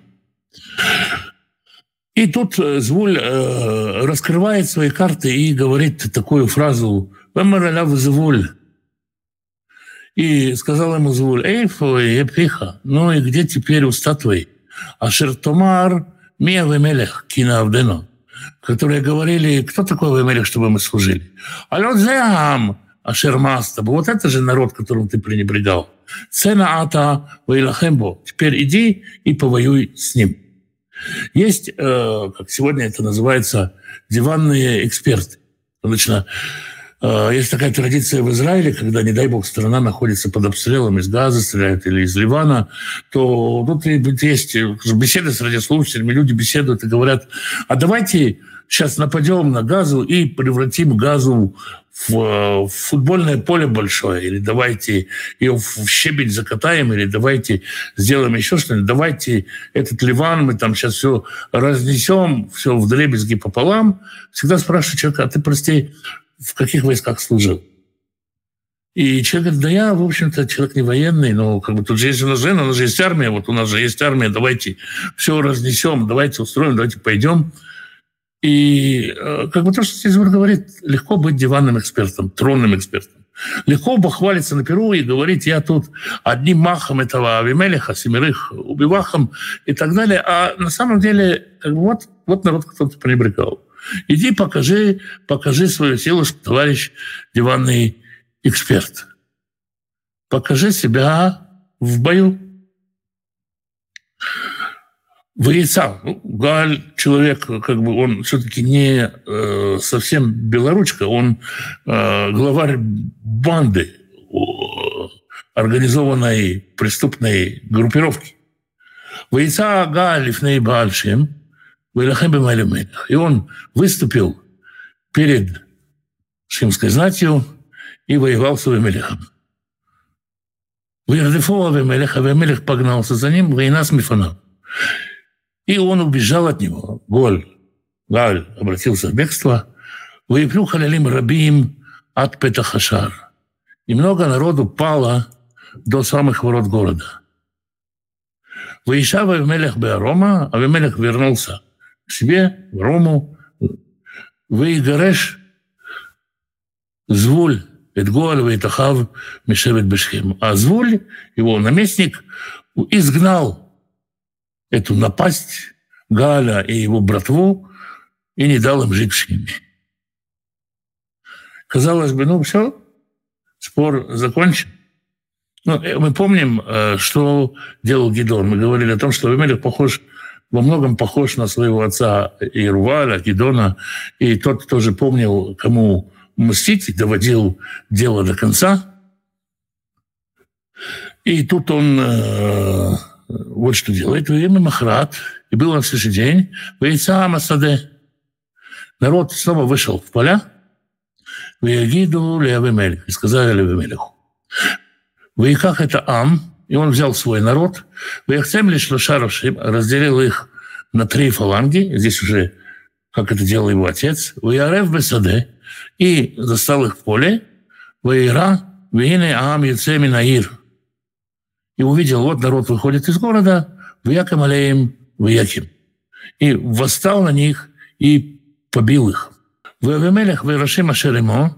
И тут Звуль э, раскрывает свои карты и говорит такую фразу «Вэмараляв Звуль». И сказал ему Звуль «Эй, фой, эпиха, ну и где теперь уста твои?» «Ашер томар мия вемелех кина авдено» которые говорили, кто такой Ваймелих, чтобы мы служили? Алёдзеам, Ашермаста. Вот это же народ, которым ты пренебрегал. Цена ата вейлахембо. Теперь иди и повоюй с ним. Есть, э, как сегодня это называется, диванные эксперты. Обычно есть такая традиция в Израиле, когда, не дай бог, страна находится под обстрелом из Газа, стреляют или из Ливана, то тут есть беседы с радиослушателями, люди беседуют и говорят, а давайте сейчас нападем на газу и превратим газу в, в футбольное поле большое, или давайте ее в щебень закатаем, или давайте сделаем еще что-нибудь, давайте этот Ливан, мы там сейчас все разнесем, все в дребезги пополам. Всегда спрашиваю человека, а ты, прости, в каких войсках служил? И человек говорит, да я, в общем-то, человек не военный, но как бы тут же есть у у нас же есть армия, вот у нас же есть армия, давайте все разнесем, давайте устроим, давайте пойдем. И э, как бы то, что здесь говорит, легко быть диванным экспертом, тронным экспертом. Легко бахвалиться на Перу и говорить, я тут одним махом этого Авимелиха, семерых убивахом и так далее. А на самом деле, как бы вот, вот народ кто-то пренебрегал. Иди покажи, покажи свою силу, товарищ диванный эксперт. Покажи себя в бою. Варица, ну, Галь, человек, как бы он все-таки не э, совсем белоручка, он э, главарь банды организованной преступной группировки. Варица Галь Лифней Бальшим, Вайлахем И он выступил перед шимской знатью и воевал с Авимелехом. Вирдефо Авимелех, Авимелех погнался за ним, война с Мифаном. И он убежал от него. Голь, Галь обратился в бегство. Выеплю халялим рабим от Петахашар. И много народу пало до самых ворот города. Выезжал Авимелех Беарома, Авимелех вернулся себе, Рому. Выигореш Звуль Эдгуаль Вейтахав Мишевет Бешхем. А Звуль, его наместник, изгнал эту напасть Галя и его братву и не дал им жить в Шхеме. Казалось бы, ну все, спор закончен. Ну, э, мы помним, э, что делал Гидон. Мы говорили о том, что Авимелех похож, во многом похож на своего отца Ируваля, Гидона. И тот тоже помнил, кому мстить, доводил дело до конца. И тут он э, вот что делает. Время Махрат, и был на следующий день, Вейца Амасаде. Народ снова вышел в поля, Веягиду Леавимель, и сказали Леавимелеху. Вейках это Ам, и он взял свой народ, разделил их на три фаланги, здесь уже, как это делал его отец, Веярев Бесаде, и застал их в поле, Вейра, Вейне Ам Яцеми Наир – и увидел, вот народ выходит из города, в Яком Алеем, в Яким. И восстал на них и побил их. В Авимелях, в Ирашима Шеремо,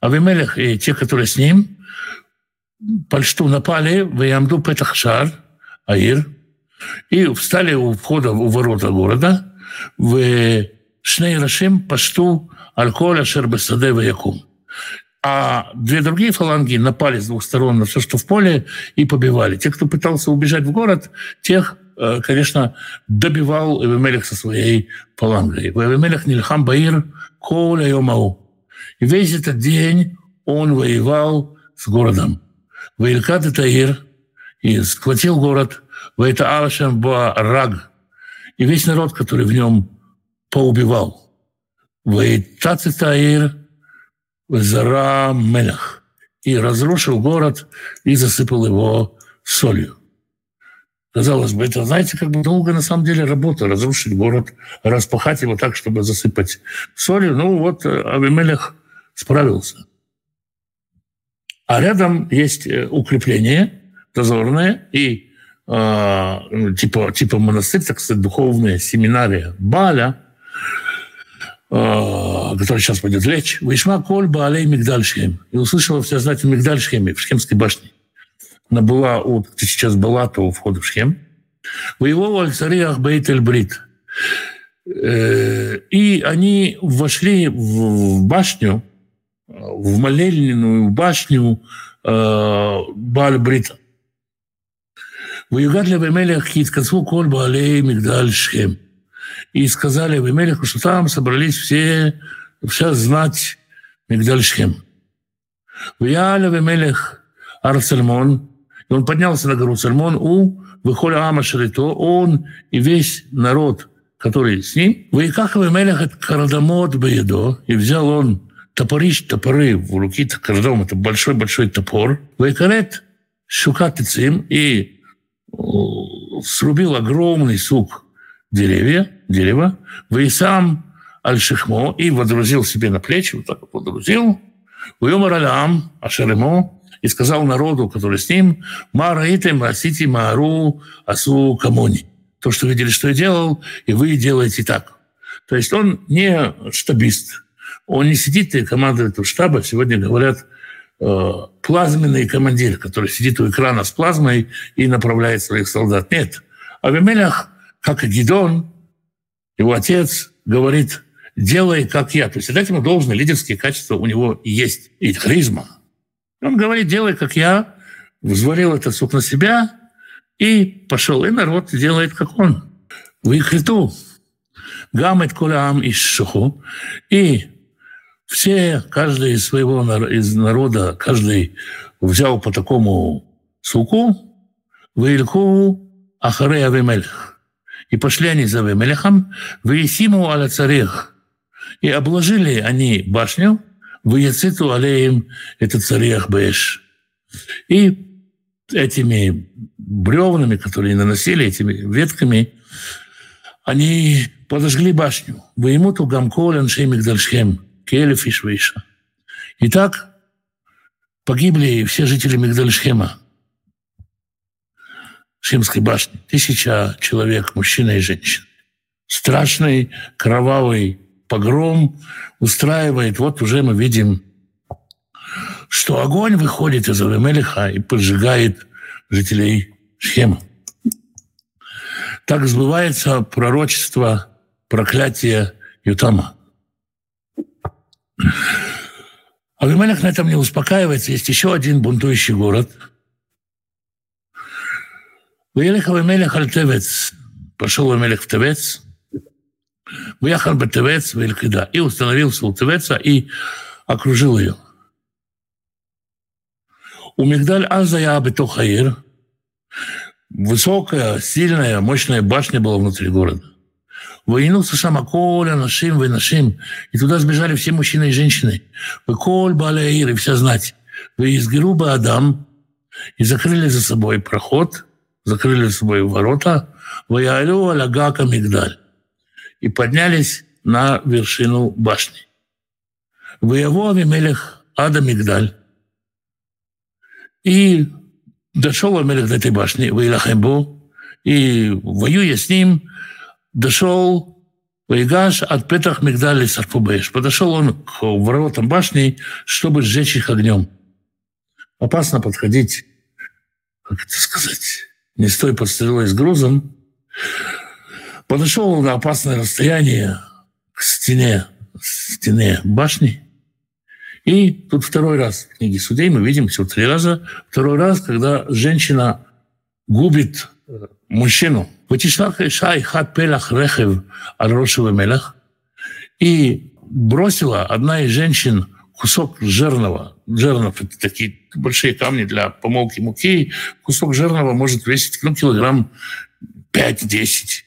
Авимелях и те, которые с ним, пальшту напали в Ямду Петахшар, Аир, и встали у входа, у ворота города, в Шней Рашим пашту Альколя Шербесаде Якум а две другие фаланги напали с двух сторон на все, что в поле, и побивали. Те, кто пытался убежать в город, тех, э, конечно, добивал Эвемелех со своей фалангой. Эвемелех Нильхам Баир Коля Йомау. И весь этот день он воевал с городом. Ваилькат и Таир, и схватил город, Ваита Алашем Раг, и весь народ, который в нем поубивал. Ваита Таир – Зара Мелях и разрушил город и засыпал его солью. Казалось бы, это, знаете, как бы долго на самом деле работа, разрушить город, распахать его так, чтобы засыпать солью. Ну вот э, Авимелех справился. А рядом есть э, укрепление дозорное и э, типа, типа монастырь, так сказать, духовная семинария Баля – Э, который сейчас пойдет лечь, «Вишма коль баалей Мигдальшхем». И услышала все знать в Мигдальшхеме, в Шхемской башне. Она была, где сейчас была, то у входа в Шхем. Воевал аль-цариях Бейт-эль-Брит. Э, и они вошли в башню, в молельную башню э, Бааль-Брита. Воюгад левемелях хиткацву коль баалей Мигдаль Шхем и сказали Авимелеху, что там собрались все, вся знать Мигдальшхем. Виял Авимелех Арцельмон, и он поднялся на гору Цельмон у Выхоля Ама Шарито, он и весь народ, который с ним. Ваиках Авимелех от Карадамот Баедо, и взял он топорищ, топоры в руки, Карадам, это большой-большой топор. Вайкарет Шукатицим, и срубил огромный сук деревья, дерево, сам аль-шихмо, и водрузил себе на плечи, вот так вот водрузил, «Уйомар алям ашеремо», и сказал народу, который с ним, «Мараитем расити маару асу камони». То, что видели, что я делал, и вы делаете так. То есть он не штабист, он не сидит и командует у штаба. Сегодня говорят э, плазменный командир, который сидит у экрана с плазмой и направляет своих солдат. Нет. Авимелях, как и Гидон, его отец, говорит, делай, как я. То есть этому должны лидерские качества у него есть. И харизма. Он говорит, делай, как я, взвалил этот суп на себя и пошел. И народ делает, как он. Выкриту. Гамет кулям из шуху. И все, каждый из своего из народа, каждый взял по такому суку, вильку ахаре Авимелех. И пошли они за Авимелехом, выесиму аля царех. И обложили они башню, выяциту алеем это царех бэш. И этими бревнами, которые наносили, этими ветками, они подожгли башню. Воемуту гамкол аншей мигдальшхем, келев и швейша. Итак, погибли все жители Мигдальшхема, Шимской башни. Тысяча человек, мужчина и женщина. Страшный кровавый погром устраивает. Вот уже мы видим, что огонь выходит из Авимелиха и поджигает жителей Шхема. Так сбывается пророчество проклятия Ютама. Авимелех на этом не успокаивается. Есть еще один бунтующий город. Выехал Авимелех Аль-Тевец. Пошел Авимелех в Тевец. Выехал бы Тевец в Элькида. И установился у Тевеца и окружил ее. У Мигдаль Аза я Бетохаир – Высокая, сильная, мощная башня была внутри города. Воинился сам Коля, нашим, вы нашим. И туда сбежали все мужчины и женщины. Вы Коль, Баляир и вся знать. Вы из Геруба Адам. И закрыли за собой проход, закрыли за собой ворота. Вы Алю Алягака Мигдаль. И поднялись на вершину башни. Вы его Авимелех Ада Мигдаль. И дошел Амелех до этой башни, Ваилахембу, и, воюя с ним, дошел Ваигаш от Петах Мигдали Сарфубеш. Подошел он к воротам башни, чтобы сжечь их огнем. Опасно подходить, как это сказать, не стой под стрелой с грузом. Подошел на опасное расстояние к стене, стене башни – и тут второй раз в книге судей мы видим всего три раза. Второй раз, когда женщина губит э, мужчину. ותשלח אישה אחד פלח רכב על ראש ומלך, и бросила одна из женщин кусок жирного. Жирнов – это такие большие камни для помолки муки. Кусок жирного может весить ну, килограмм 5-10.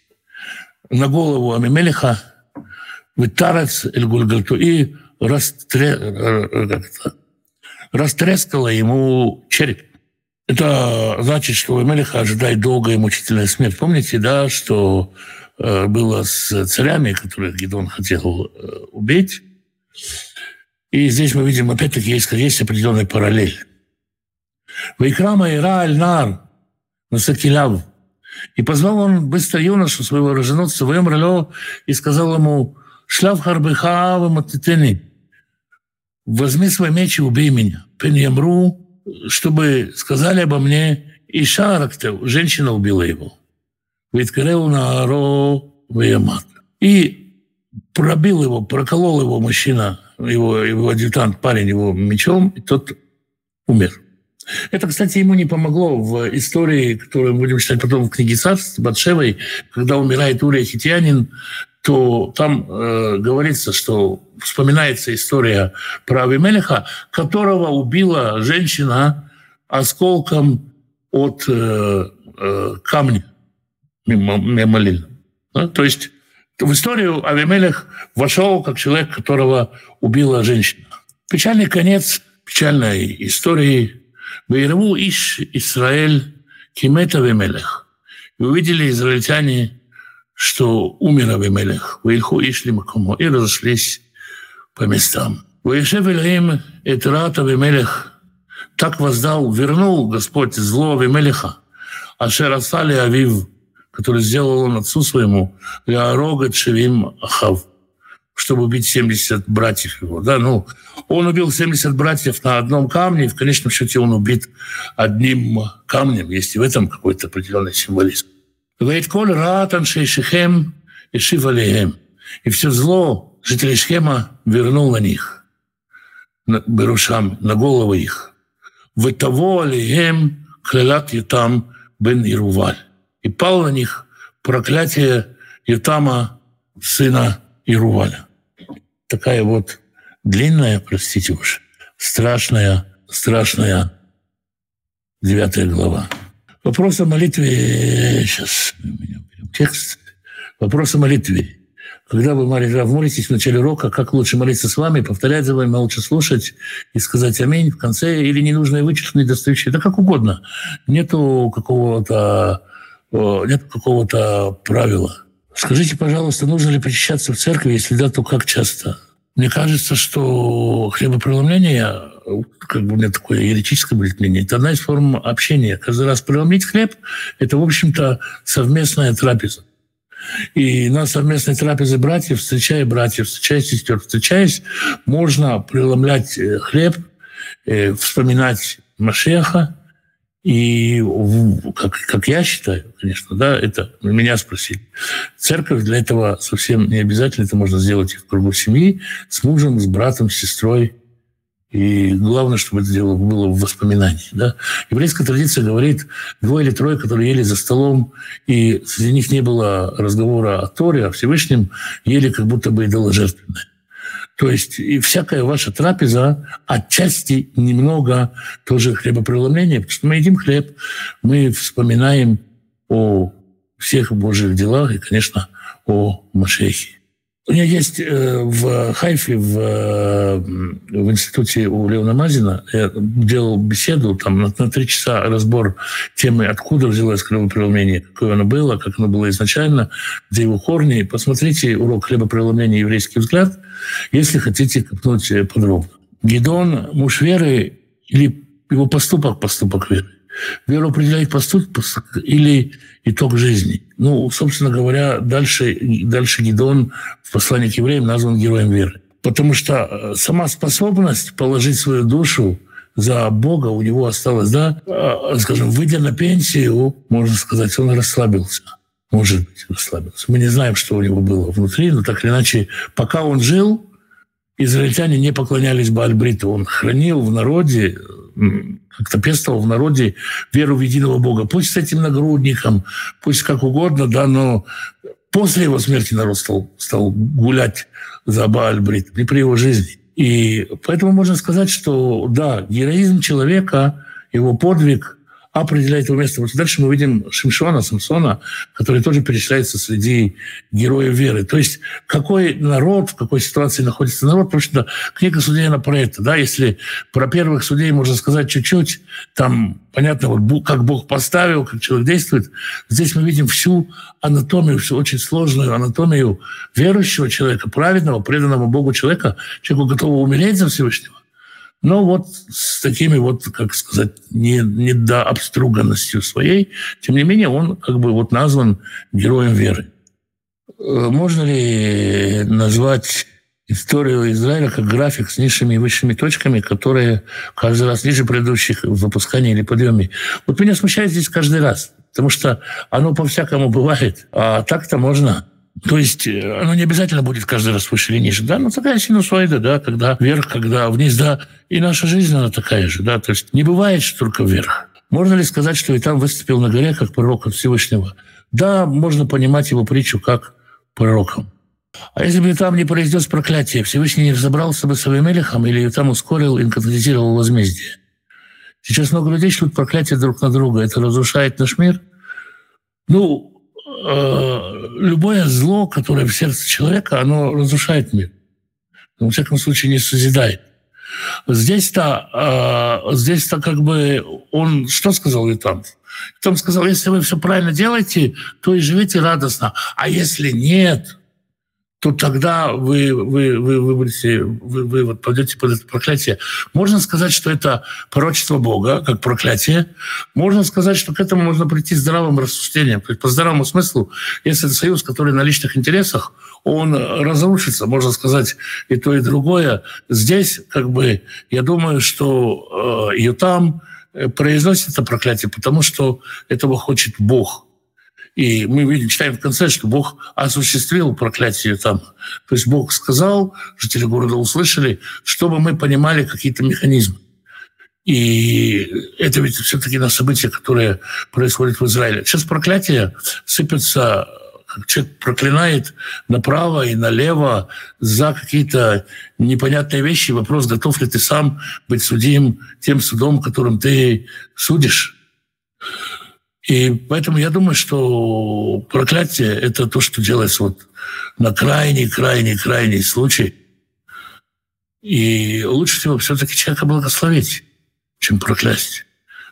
На голову Амимелиха вытарец эль гульгальту и растре... Э, растрескала ему череп. Это значит, что Мелиха ожидает долгая и мучительная смерть. Помните, да, что э, было с царями, которых Гедон хотел э, убить? И здесь мы видим, опять-таки, есть, есть определенная параллель. Вайкрама Ира Аль-Нар, Насакиляв. И позвал он быстро юношу, своего роженосца, Ваем и сказал ему, «Шлав харбыха ваматитени» возьми свой меч и убей меня. Пеньямру, чтобы сказали обо мне, и Шарактев, женщина убила его. Виткарел на Ро Ваямат. И пробил его, проколол его мужчина, его, его адъютант, парень его мечом, и тот умер. Это, кстати, ему не помогло в истории, которую мы будем читать потом в книге «Царств» Батшевой, когда умирает Урия Хитянин, то там э, говорится, что вспоминается история про Авимелиха, которого убила женщина осколком от э, э, камня мемолильного. Да? То есть в историю Авимелех вошел как человек, которого убила женщина. Печальный конец печальной истории. Вейрву иш Израиль кимет Авимелех. И увидели израильтяне что умер Авимелех, Вильху Ишли Макому, и разошлись по местам. Ваишев Эльхим Этрат Авимелех так воздал, вернул Господь зло Авимелеха, Ашер Асали Авив, который сделал он отцу своему, Леорога Шевим Ахав. чтобы убить 70 братьев его. Да? Ну, он убил 70 братьев на одном камне, и в конечном счете он убит одним камнем. Есть и в этом какой-то определенный символизм. Говорит, «Коль ратан шейшихем и шивалием». И все зло жителей Шхема вернул на них, на Берушам, на головы их. «В того алием клялат Ютам бен Ируваль». И пал на них проклятие Ютама, сына Ируваля. Такая вот длинная, простите уж, страшная, страшная девятая глава. Вопрос о молитве, сейчас текст. Вопрос о молитве. Когда вы молитесь в начале урока, как лучше молиться с вами, повторять за вами, молча слушать и сказать «Аминь» в конце, или ненужные вычеркнуть, недостающие, да как угодно. Нету какого-то нет какого-то правила. Скажите, пожалуйста, нужно ли причащаться в церкви, если да, то как часто? Мне кажется, что хлебопреломление, как бы у меня такое еретическое будет мнение, это одна из форм общения. Каждый раз преломить хлеб – это, в общем-то, совместная трапеза. И на совместной трапезе братьев, встречая братьев, встречая сестер, встречаясь, можно преломлять э, хлеб, э, вспоминать Машеха, и как, как я считаю, конечно, да, это меня спросили. Церковь для этого совсем не обязательно, это можно сделать и в кругу семьи, с мужем, с братом, с сестрой. И главное, чтобы это дело было в воспоминании. Да? Еврейская традиция говорит, двое или трое, которые ели за столом, и среди них не было разговора о Торе, о Всевышнем, ели как будто бы идоложертвенное. То есть и всякая ваша трапеза отчасти немного тоже хлебопреломление, потому что мы едим хлеб, мы вспоминаем о всех Божьих делах и, конечно, о Машехе. У меня есть э, в Хайфе, в, э, в институте у Леона Мазина, я делал беседу, там на, на три часа разбор темы, откуда взялось хлебопреломление, какое оно было, как оно было изначально, где его корни. Посмотрите урок хлебопреломления «Еврейский взгляд», если хотите копнуть э, подробно. Гедон – муж веры или его поступок – поступок веры? Веру определяет поступок или итог жизни. Ну, собственно говоря, дальше, дальше Гедон в послании к евреям назван героем веры. Потому что э, сама способность положить свою душу за Бога у него осталась, да, э, скажем, выйдя на пенсию, можно сказать, он расслабился. Может быть, расслабился. Мы не знаем, что у него было внутри, но так или иначе, пока он жил, израильтяне не поклонялись Баальбриту. Он хранил в народе как-то пестовал в народе веру в единого Бога. Пусть с этим нагрудником, пусть как угодно, да, но после его смерти народ стал, стал гулять за Баальбрит, не при его жизни. И поэтому можно сказать, что да, героизм человека, его подвиг – определяет его место. Вот дальше мы видим Шимшона, Самсона, который тоже перечисляется среди героев веры. То есть какой народ, в какой ситуации находится народ, потому что книга судей, она про это. Да? Если про первых судей можно сказать чуть-чуть, там понятно, вот как Бог поставил, как человек действует. Здесь мы видим всю анатомию, всю очень сложную анатомию верующего человека, праведного, преданного Богу человека, человеку готового умереть за Всевышнего. Но вот с такими вот, как сказать, не, не до обструганностью своей, тем не менее он как бы вот назван героем веры. Э, можно ли назвать историю Израиля как график с низшими и высшими точками, которые каждый раз ниже предыдущих в выпускании или подъеме? Вот меня смущает здесь каждый раз, потому что оно по-всякому бывает, а так-то можно. То есть э, оно не обязательно будет каждый раз выше или ниже, да, но такая синусоида, да, когда вверх, когда вниз, да, и наша жизнь, она такая же, да, то есть не бывает, что только вверх. Можно ли сказать, что и там выступил на горе как пророк от Всевышнего? Да, можно понимать его притчу как пророком. А если бы там не произнес проклятие, Всевышний не разобрался бы с Авимелехом или там ускорил, инкатализировал возмездие? Сейчас много людей шлют проклятие друг на друга. Это разрушает наш мир. Ну, Э, любое зло, которое в сердце человека, оно разрушает мир. Но, во всяком случае, не созидает. Здесь-то, э, здесь-то как бы он что сказал Витам? Витам сказал, если вы все правильно делаете, то и живите радостно. А если нет, то тогда вы, вы, вы выберете, вы, вы вот пойдете под это проклятие. Можно сказать, что это пророчество Бога, как проклятие. Можно сказать, что к этому можно прийти здравым рассуждением. То есть по здравому смыслу, если это союз, который на личных интересах, он разрушится, можно сказать, и то, и другое. Здесь, как бы, я думаю, что э, Ютам произносит это проклятие, потому что этого хочет Бог – и мы видим, читаем в конце, что Бог осуществил проклятие там. То есть Бог сказал, жители города услышали, чтобы мы понимали какие-то механизмы. И это ведь все-таки на события, которые происходят в Израиле. Сейчас проклятие сыпется, человек проклинает направо и налево за какие-то непонятные вещи. Вопрос, готов ли ты сам быть судим тем судом, которым ты судишь. И поэтому я думаю, что проклятие – это то, что делается вот на крайний-крайний-крайний случай. И лучше всего все-таки человека благословить, чем проклясть.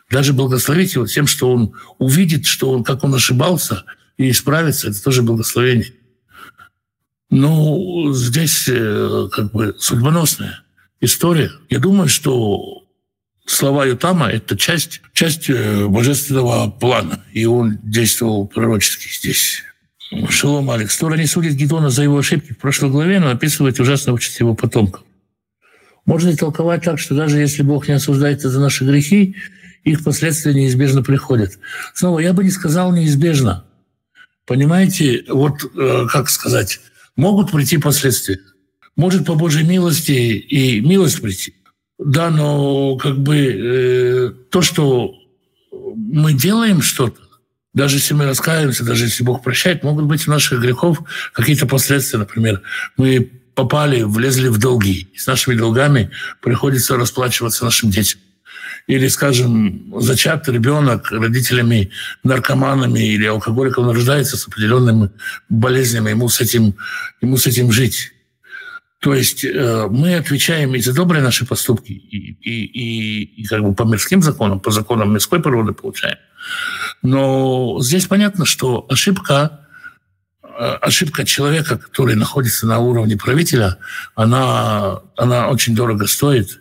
Даже благословить его тем, что он увидит, что он, как он ошибался, и исправится, это тоже благословение. Ну, здесь э, как бы судьбоносная история. Я думаю, что слова Ютама – это часть, часть э, божественного плана, и он действовал пророчески здесь. Шалом Алекс. Тора не судит Гедона за его ошибки в прошлой главе, но описывает ужасно участь его потомков. Можно ли толковать так, что даже если Бог не осуждает за наши грехи, их последствия неизбежно приходят? Снова, я бы не сказал неизбежно. Понимаете, вот э, как сказать, могут прийти последствия. Может по Божьей милости и милость прийти. Да, но как бы э, то, что мы делаем что-то, даже если мы раскаиваемся, даже если Бог прощает, могут быть у наших грехов какие-то последствия. Например, мы попали, влезли в долги. И с нашими долгами приходится расплачиваться нашим детям. Или, скажем, зачат ребенок родителями наркоманами или алкоголиком рождается с определенными болезнями, ему с этим, ему с этим жить. То есть э, мы отвечаем и за добрые наши поступки, и, и, и, и как бы по мирским законам, по законам мирской природы получаем. Но здесь понятно, что ошибка, э, ошибка человека, который находится на уровне правителя, она, она очень дорого стоит.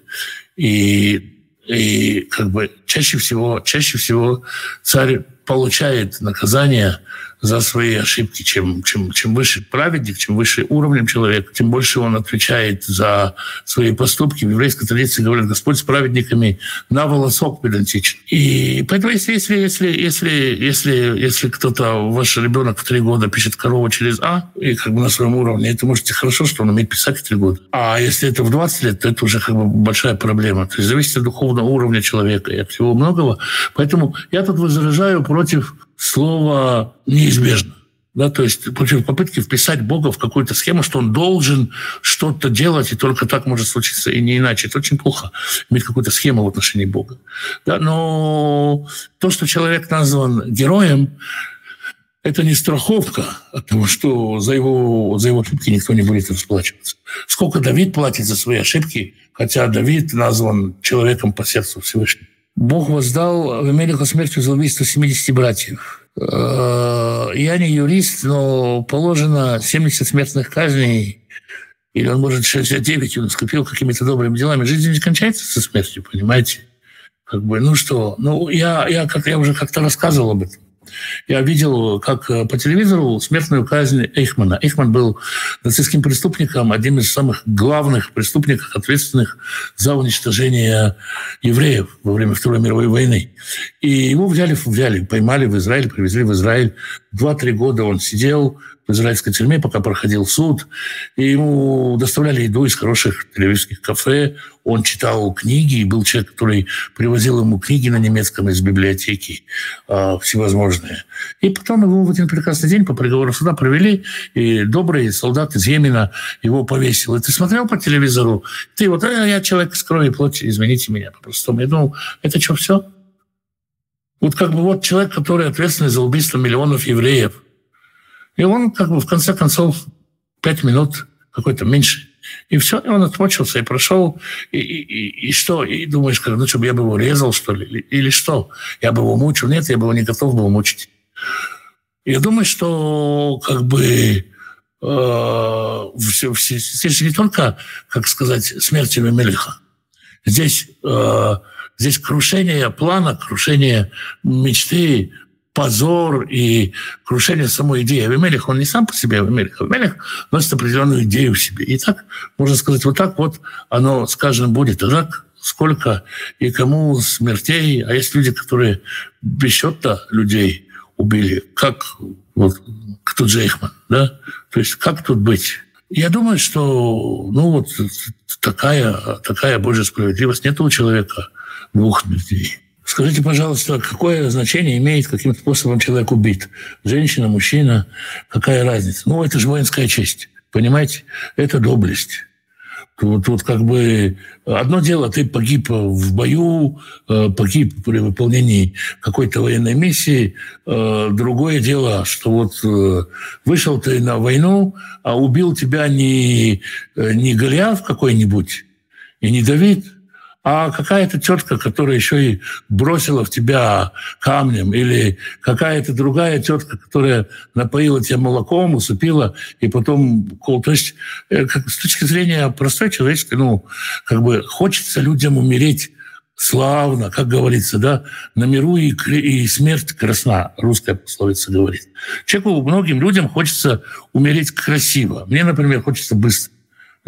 И, и как бы чаще всего, чаще всего царь получает наказание за свои ошибки. Чем, чем, чем выше праведник, чем выше уровнем человек, тем больше он отвечает за свои поступки. В еврейской традиции говорят, Господь с праведниками на волосок педантичен. И поэтому если, если, если, если, если, если кто-то, ваш ребенок в три года пишет корову через А, и как бы на своем уровне, это можете хорошо, что он умеет писать в три года. А если это в 20 лет, то это уже как бы большая проблема. То есть зависит от духовного уровня человека и от всего многого. Поэтому я тут возражаю против слово «неизбежно». Да, то есть против попытки вписать Бога в какую-то схему, что он должен что-то делать, и только так может случиться, и не иначе. Это очень плохо, иметь какую-то схему в отношении Бога. Да, но то, что человек назван героем, это не страховка от того, что за его, за его ошибки никто не будет расплачиваться. Сколько Давид платит за свои ошибки, хотя Давид назван человеком по сердцу Всевышнего. Бог воздал Авимелиху смертью за убийство 70 братьев. Э, я не юрист, но положено 70 смертных казней, или он может 69, он скопил какими-то добрыми делами. Жизнь не кончается со смертью, понимаете? Как бы, ну что, ну я, я, как, я уже как-то рассказывал об этом. Я видел, как э, по телевизору смертную казнь Эйхмана. Эйхман был нацистским преступником, одним из самых главных преступников, ответственных за уничтожение евреев во время Второй мировой войны. И его взяли, взяли, поймали в Израиль, привезли в Израиль. Два-три года он сидел в израильской тюрьме, пока проходил суд. И ему доставляли еду из хороших телевизионных кафе. Он читал книги, и был человек, который привозил ему книги на немецком из библиотеки э, всевозможные. И потом его в один прекрасный день по приговору суда провели, и добрый солдат из Йемена его повесил. И ты смотрел по телевизору? Ты вот, а, я человек из крови и плоти, извините меня по-простому. Я думал, это что, все? Вот как бы вот человек, который ответственный за убийство миллионов евреев. И он как бы в конце концов пять минут, какой-то меньше, и все, и он отмочился и прошел. И, и, и, и что? И думаешь, как, ну что, я бы его резал, что ли? Или, или что? Я бы его мучил? Нет, я бы его не готов был мучить. Я думаю, что как бы э, здесь же не только, как сказать, смерть Мелиха. Здесь, э, здесь крушение плана, крушение мечты, позор и крушение самой идеи. Авимелих, он не сам по себе Авимелих. Авимелих носит определенную идею в себе. И так, можно сказать, вот так вот оно сказано будет. А так сколько и кому смертей. А есть люди, которые без счета людей убили. Как вот кто Джейхман, да? То есть как тут быть? Я думаю, что ну вот такая, такая Божья справедливость. Нет у человека двух смертей. Скажите, пожалуйста, какое значение имеет, каким способом человек убит? Женщина, мужчина, какая разница? Ну, это же воинская честь, понимаете? Это доблесть. Тут, тут как бы одно дело, ты погиб в бою, э, погиб при выполнении какой-то военной миссии. Э, другое дело, что вот э, вышел ты на войну, а убил тебя не, не Голиаф какой-нибудь и не Давид – а какая-то тетка, которая еще и бросила в тебя камнем, или какая-то другая тетка, которая напоила тебя молоком, усыпила, и потом... То есть э, как, с точки зрения простой человеческой, ну, как бы хочется людям умереть славно, как говорится, да, на миру и, и смерть красна, русская пословица говорит. Человеку, многим людям хочется умереть красиво. Мне, например, хочется быстро.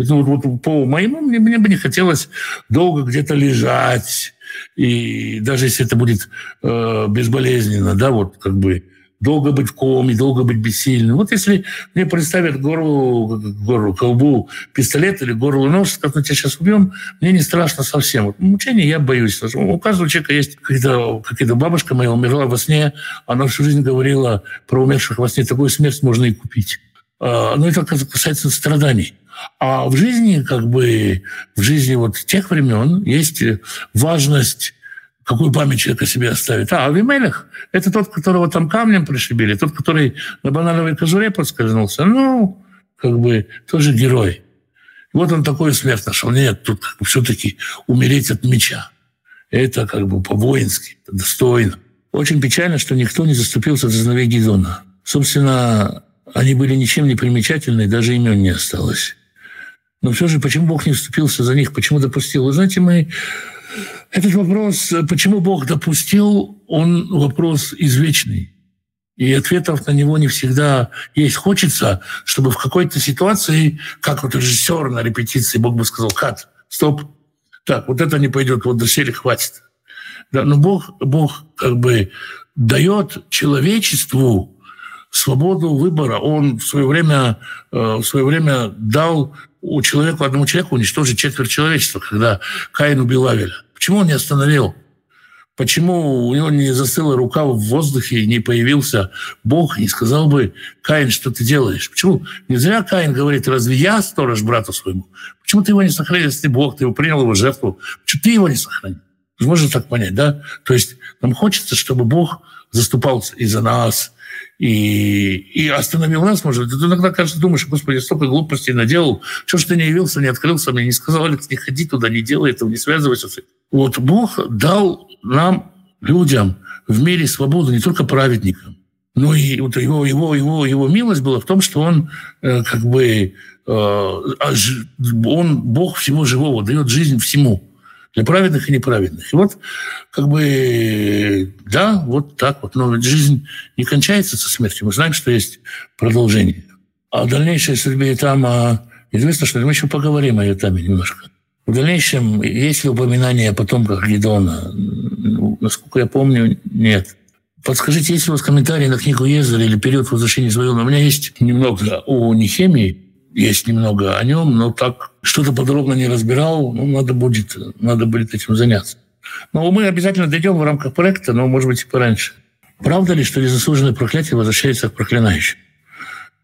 Ну, вот, по моему, мне, мне бы не хотелось долго где-то лежать, и даже если это будет э, безболезненно, да, вот как бы долго быть в коме, долго быть бессильным. Вот если мне представят горлу, горлу колбу пистолет или горло нож, как мы тебя сейчас убьем, мне не страшно совсем. Вот мучения я боюсь. У каждого человека есть какая-то какая бабушка моя умерла во сне, она всю жизнь говорила про умерших во сне, такую смерть можно и купить. А, но это касается страданий. А в жизни, как бы, в жизни вот тех времен есть важность какую память человек о себе оставит. А Авимелех – это тот, которого там камнем пришибили, тот, который на банановой кожуре подскользнулся. Ну, как бы тоже герой. Вот он такой смерть нашел. Нет, тут все-таки умереть от меча. Это как бы по-воински, достойно. Очень печально, что никто не заступился за сыновей Гидона. Собственно, они были ничем не примечательны, даже имен не осталось. Но все же, почему Бог не вступился за них, почему допустил? Вы знаете, мы этот вопрос, почему Бог допустил, он вопрос извечный. И ответов на него не всегда есть. Хочется, чтобы в какой-то ситуации, как вот режиссер на репетиции, Бог бы сказал, кат, стоп, так, вот это не пойдет, вот до серии хватит. Да, но Бог, Бог как бы дает человечеству свободу выбора. Он в свое время, э, в свое время дал у человека, одному человеку уничтожить четверть человечества, когда Каин убил Авеля. Почему он не остановил? Почему у него не застыла рука в воздухе не появился Бог и сказал бы, Каин, что ты делаешь? Почему? Не зря Каин говорит, разве я сторож брату своему? Почему ты его не сохранил, если ты Бог, ты его принял его жертву? Почему ты его не сохранил? Можно так понять, да? То есть нам хочется, чтобы Бог заступался и за нас, и, и остановил нас, может быть. Ты иногда, кажется, думаешь, господи, столько глупостей наделал, что ж ты не явился, не открылся мне, не сказал, Алекс, не ходи туда, не делай этого, не связывайся с этим. Вот Бог дал нам, людям, в мире свободу, не только праведникам, но и вот его, его, его, его милость была в том, что он э, как бы э, он Бог всего живого, дает жизнь всему для праведных и неправедных. И вот как бы, да, вот так вот. Но жизнь не кончается со смертью. Мы знаем, что есть продолжение. А в дальнейшей судьбе Итама известно, что мы еще поговорим о Итаме немножко. В дальнейшем есть ли упоминание о потомках Гедона? Насколько я помню, нет. Подскажите, есть ли у вас комментарии на книгу Езера или период возвращения из Вавилона? У меня есть немного о Нехемии, есть немного о нем, но так что-то подробно не разбирал, ну, надо будет, надо будет этим заняться. Но мы обязательно дойдем в рамках проекта, но, может быть, и пораньше. Правда ли, что незаслуженное проклятие возвращается к проклинающим?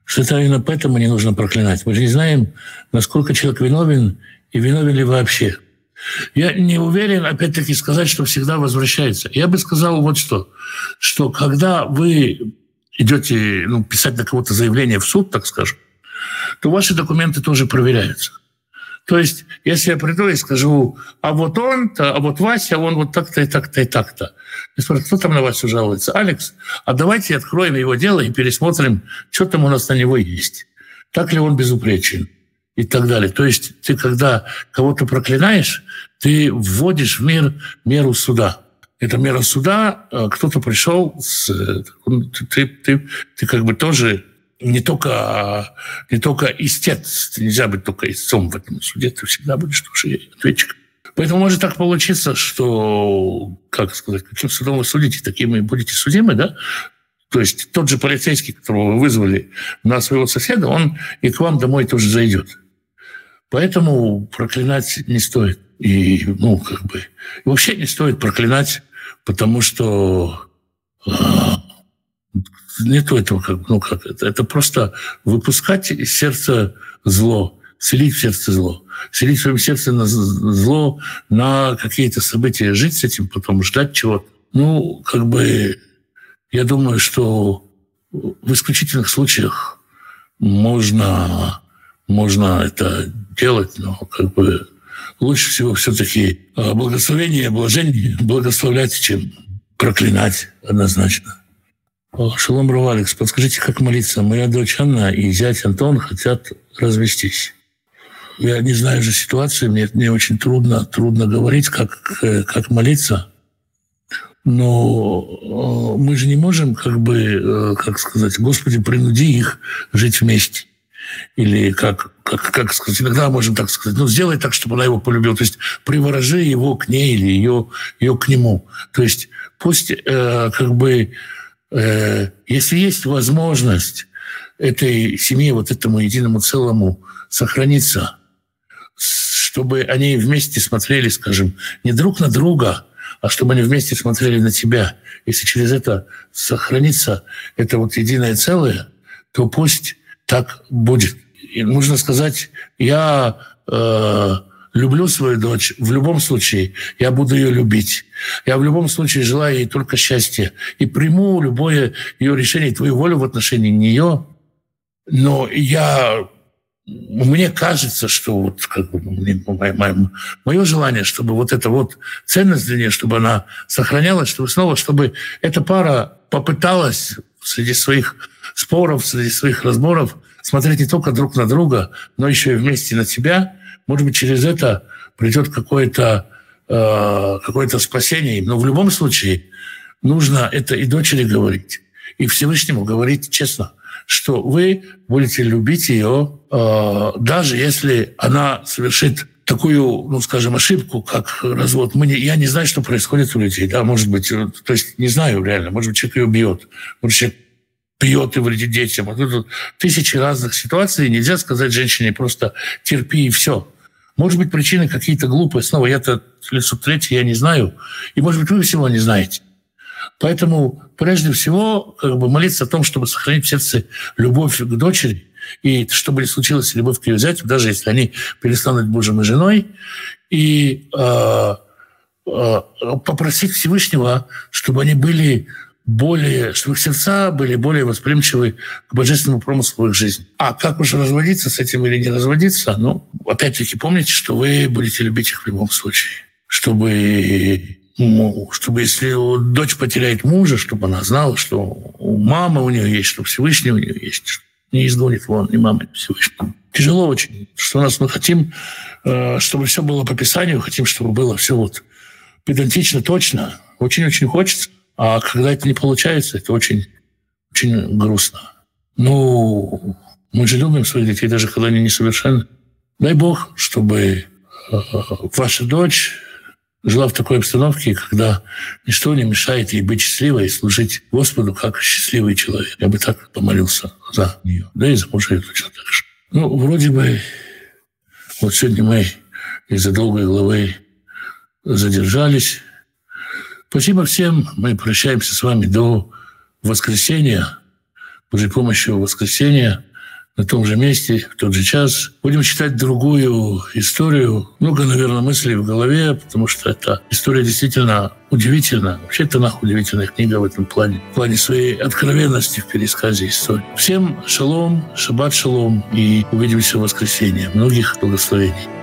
Что это именно поэтому не нужно проклинать. Мы же не знаем, насколько человек виновен и виновен ли вообще. Я не уверен, опять-таки, сказать, что всегда возвращается. Я бы сказал вот что, что когда вы идете ну, писать на кого-то заявление в суд, так скажем, то ваши документы тоже проверяются. То есть, если я приду и скажу, а вот он-то, а вот Вася, он вот так-то и так-то и так-то. Я спрашиваю, кто там на Васю жалуется? Алекс, а давайте откроем его дело и пересмотрим, что там у нас на него есть. так ли он безупречен и так далее. То есть ты, когда кого-то проклинаешь, ты вводишь в мир меру суда. Это мера суда, э, кто-то пришел, с, э, ты, ты, ты как бы тоже не только, не только истец, нельзя быть только истцом в этом суде, ты всегда будешь тоже ответчиком. Поэтому может так получиться, что, как сказать, каким судом вы судите, таким и будете судимы, да? То есть тот же полицейский, которого вы вызвали на своего соседа, он и к вам домой тоже зайдет. Поэтому проклинать не стоит. И, ну, как бы, вообще не стоит проклинать, потому что а, нету этого, как, ну, как это, это просто выпускать из сердца зло, селить в сердце зло селить в своем сердце на зло, на какие-то события, жить с этим, потом ждать чего-то. Ну, как бы, я думаю, что в исключительных случаях можно, можно это делать, но как бы лучше всего все-таки а, благословение, блажение благословлять, чем проклинать однозначно. Шалом Ру подскажите, как молиться? Моя дочь Анна и зять Антон хотят развестись я не знаю же ситуации, мне, мне очень трудно, трудно говорить, как, э, как молиться. Но э, мы же не можем, как бы, э, как сказать, Господи, принуди их жить вместе. Или как, как, как сказать, иногда можем так сказать, ну, сделай так, чтобы она его полюбила. То есть приворожи его к ней или ее, ее к нему. То есть пусть, э, как бы, если есть возможность этой семье, вот этому единому целому сохраниться – чтобы они вместе смотрели, скажем, не друг на друга, а чтобы они вместе смотрели на тебя. Если через это сохранится это вот единое целое, то пусть так будет. И нужно сказать, я э, люблю свою дочь, в любом случае я буду ее любить. Я в любом случае желаю ей только счастья. И приму любое ее решение, твою волю в отношении нее. Но я мне кажется, что вот как бы, мое, мое, мое желание, чтобы вот эта вот ценность для нее, чтобы она сохранялась, чтобы снова, чтобы эта пара попыталась среди своих споров, среди своих разборов смотреть не только друг на друга, но еще и вместе на тебя. Может быть, через это придет какое-то э, какое-то спасение. Но в любом случае нужно это и дочери говорить, и Всевышнему говорить честно что вы будете любить ее, э, даже если она совершит такую, ну, скажем, ошибку, как развод. Мы не, я не знаю, что происходит у людей. Да, может быть, э, то есть не знаю реально. Может быть, человек ее бьет. Может, человек пьет и вредит детям. А тут тысячи разных ситуаций. Нельзя сказать женщине просто терпи и все. Может быть, причины какие-то глупые. Снова я-то лицо третье, я не знаю. И, может быть, вы всего не знаете. Поэтому прежде всего как бы молиться о том, чтобы сохранить в сердце любовь к дочери, и чтобы не случилось любовь к ее зятю, даже если они перестанут мужем и женой, и э, э, попросить Всевышнего, чтобы они были более, чтобы их сердца были более восприимчивы к божественному промыслу их жизни. А как уж разводиться с этим или не разводиться, ну, опять-таки помните, что вы будете любить их в любом случае. Чтобы чтобы если дочь потеряет мужа, чтобы она знала, что у мамы у нее есть, что Всевышний у нее есть, что не изгонит вон ни мамы, ни Всевышний. Тяжело очень, что у нас мы хотим, э, чтобы все было по Писанию, хотим, чтобы было все вот педантично, точно. Очень-очень хочется. А когда это не получается, это очень, очень грустно. Ну, мы же любим своих детей, даже когда они несовершенны. Дай Бог, чтобы э, ваша дочь жила в такой обстановке, когда ничто не мешает ей быть счастливой и служить Господу как счастливый человек. Я бы так помолился за нее. Да и за мужа я точно так же. Ну, вроде бы, вот сегодня мы из-за долгой главы задержались. Спасибо всем. Мы прощаемся с вами до воскресенья. Божьей помощью воскресенья на том же месте, в тот же час. Будем читать другую историю. Много, наверное, мыслей в голове, потому что эта история действительно удивительна. Вообще, это нах удивительная книга в этом плане. В плане своей откровенности в пересказе истории. Всем шалом, шаббат шалом и увидимся в воскресенье. Многих благословений.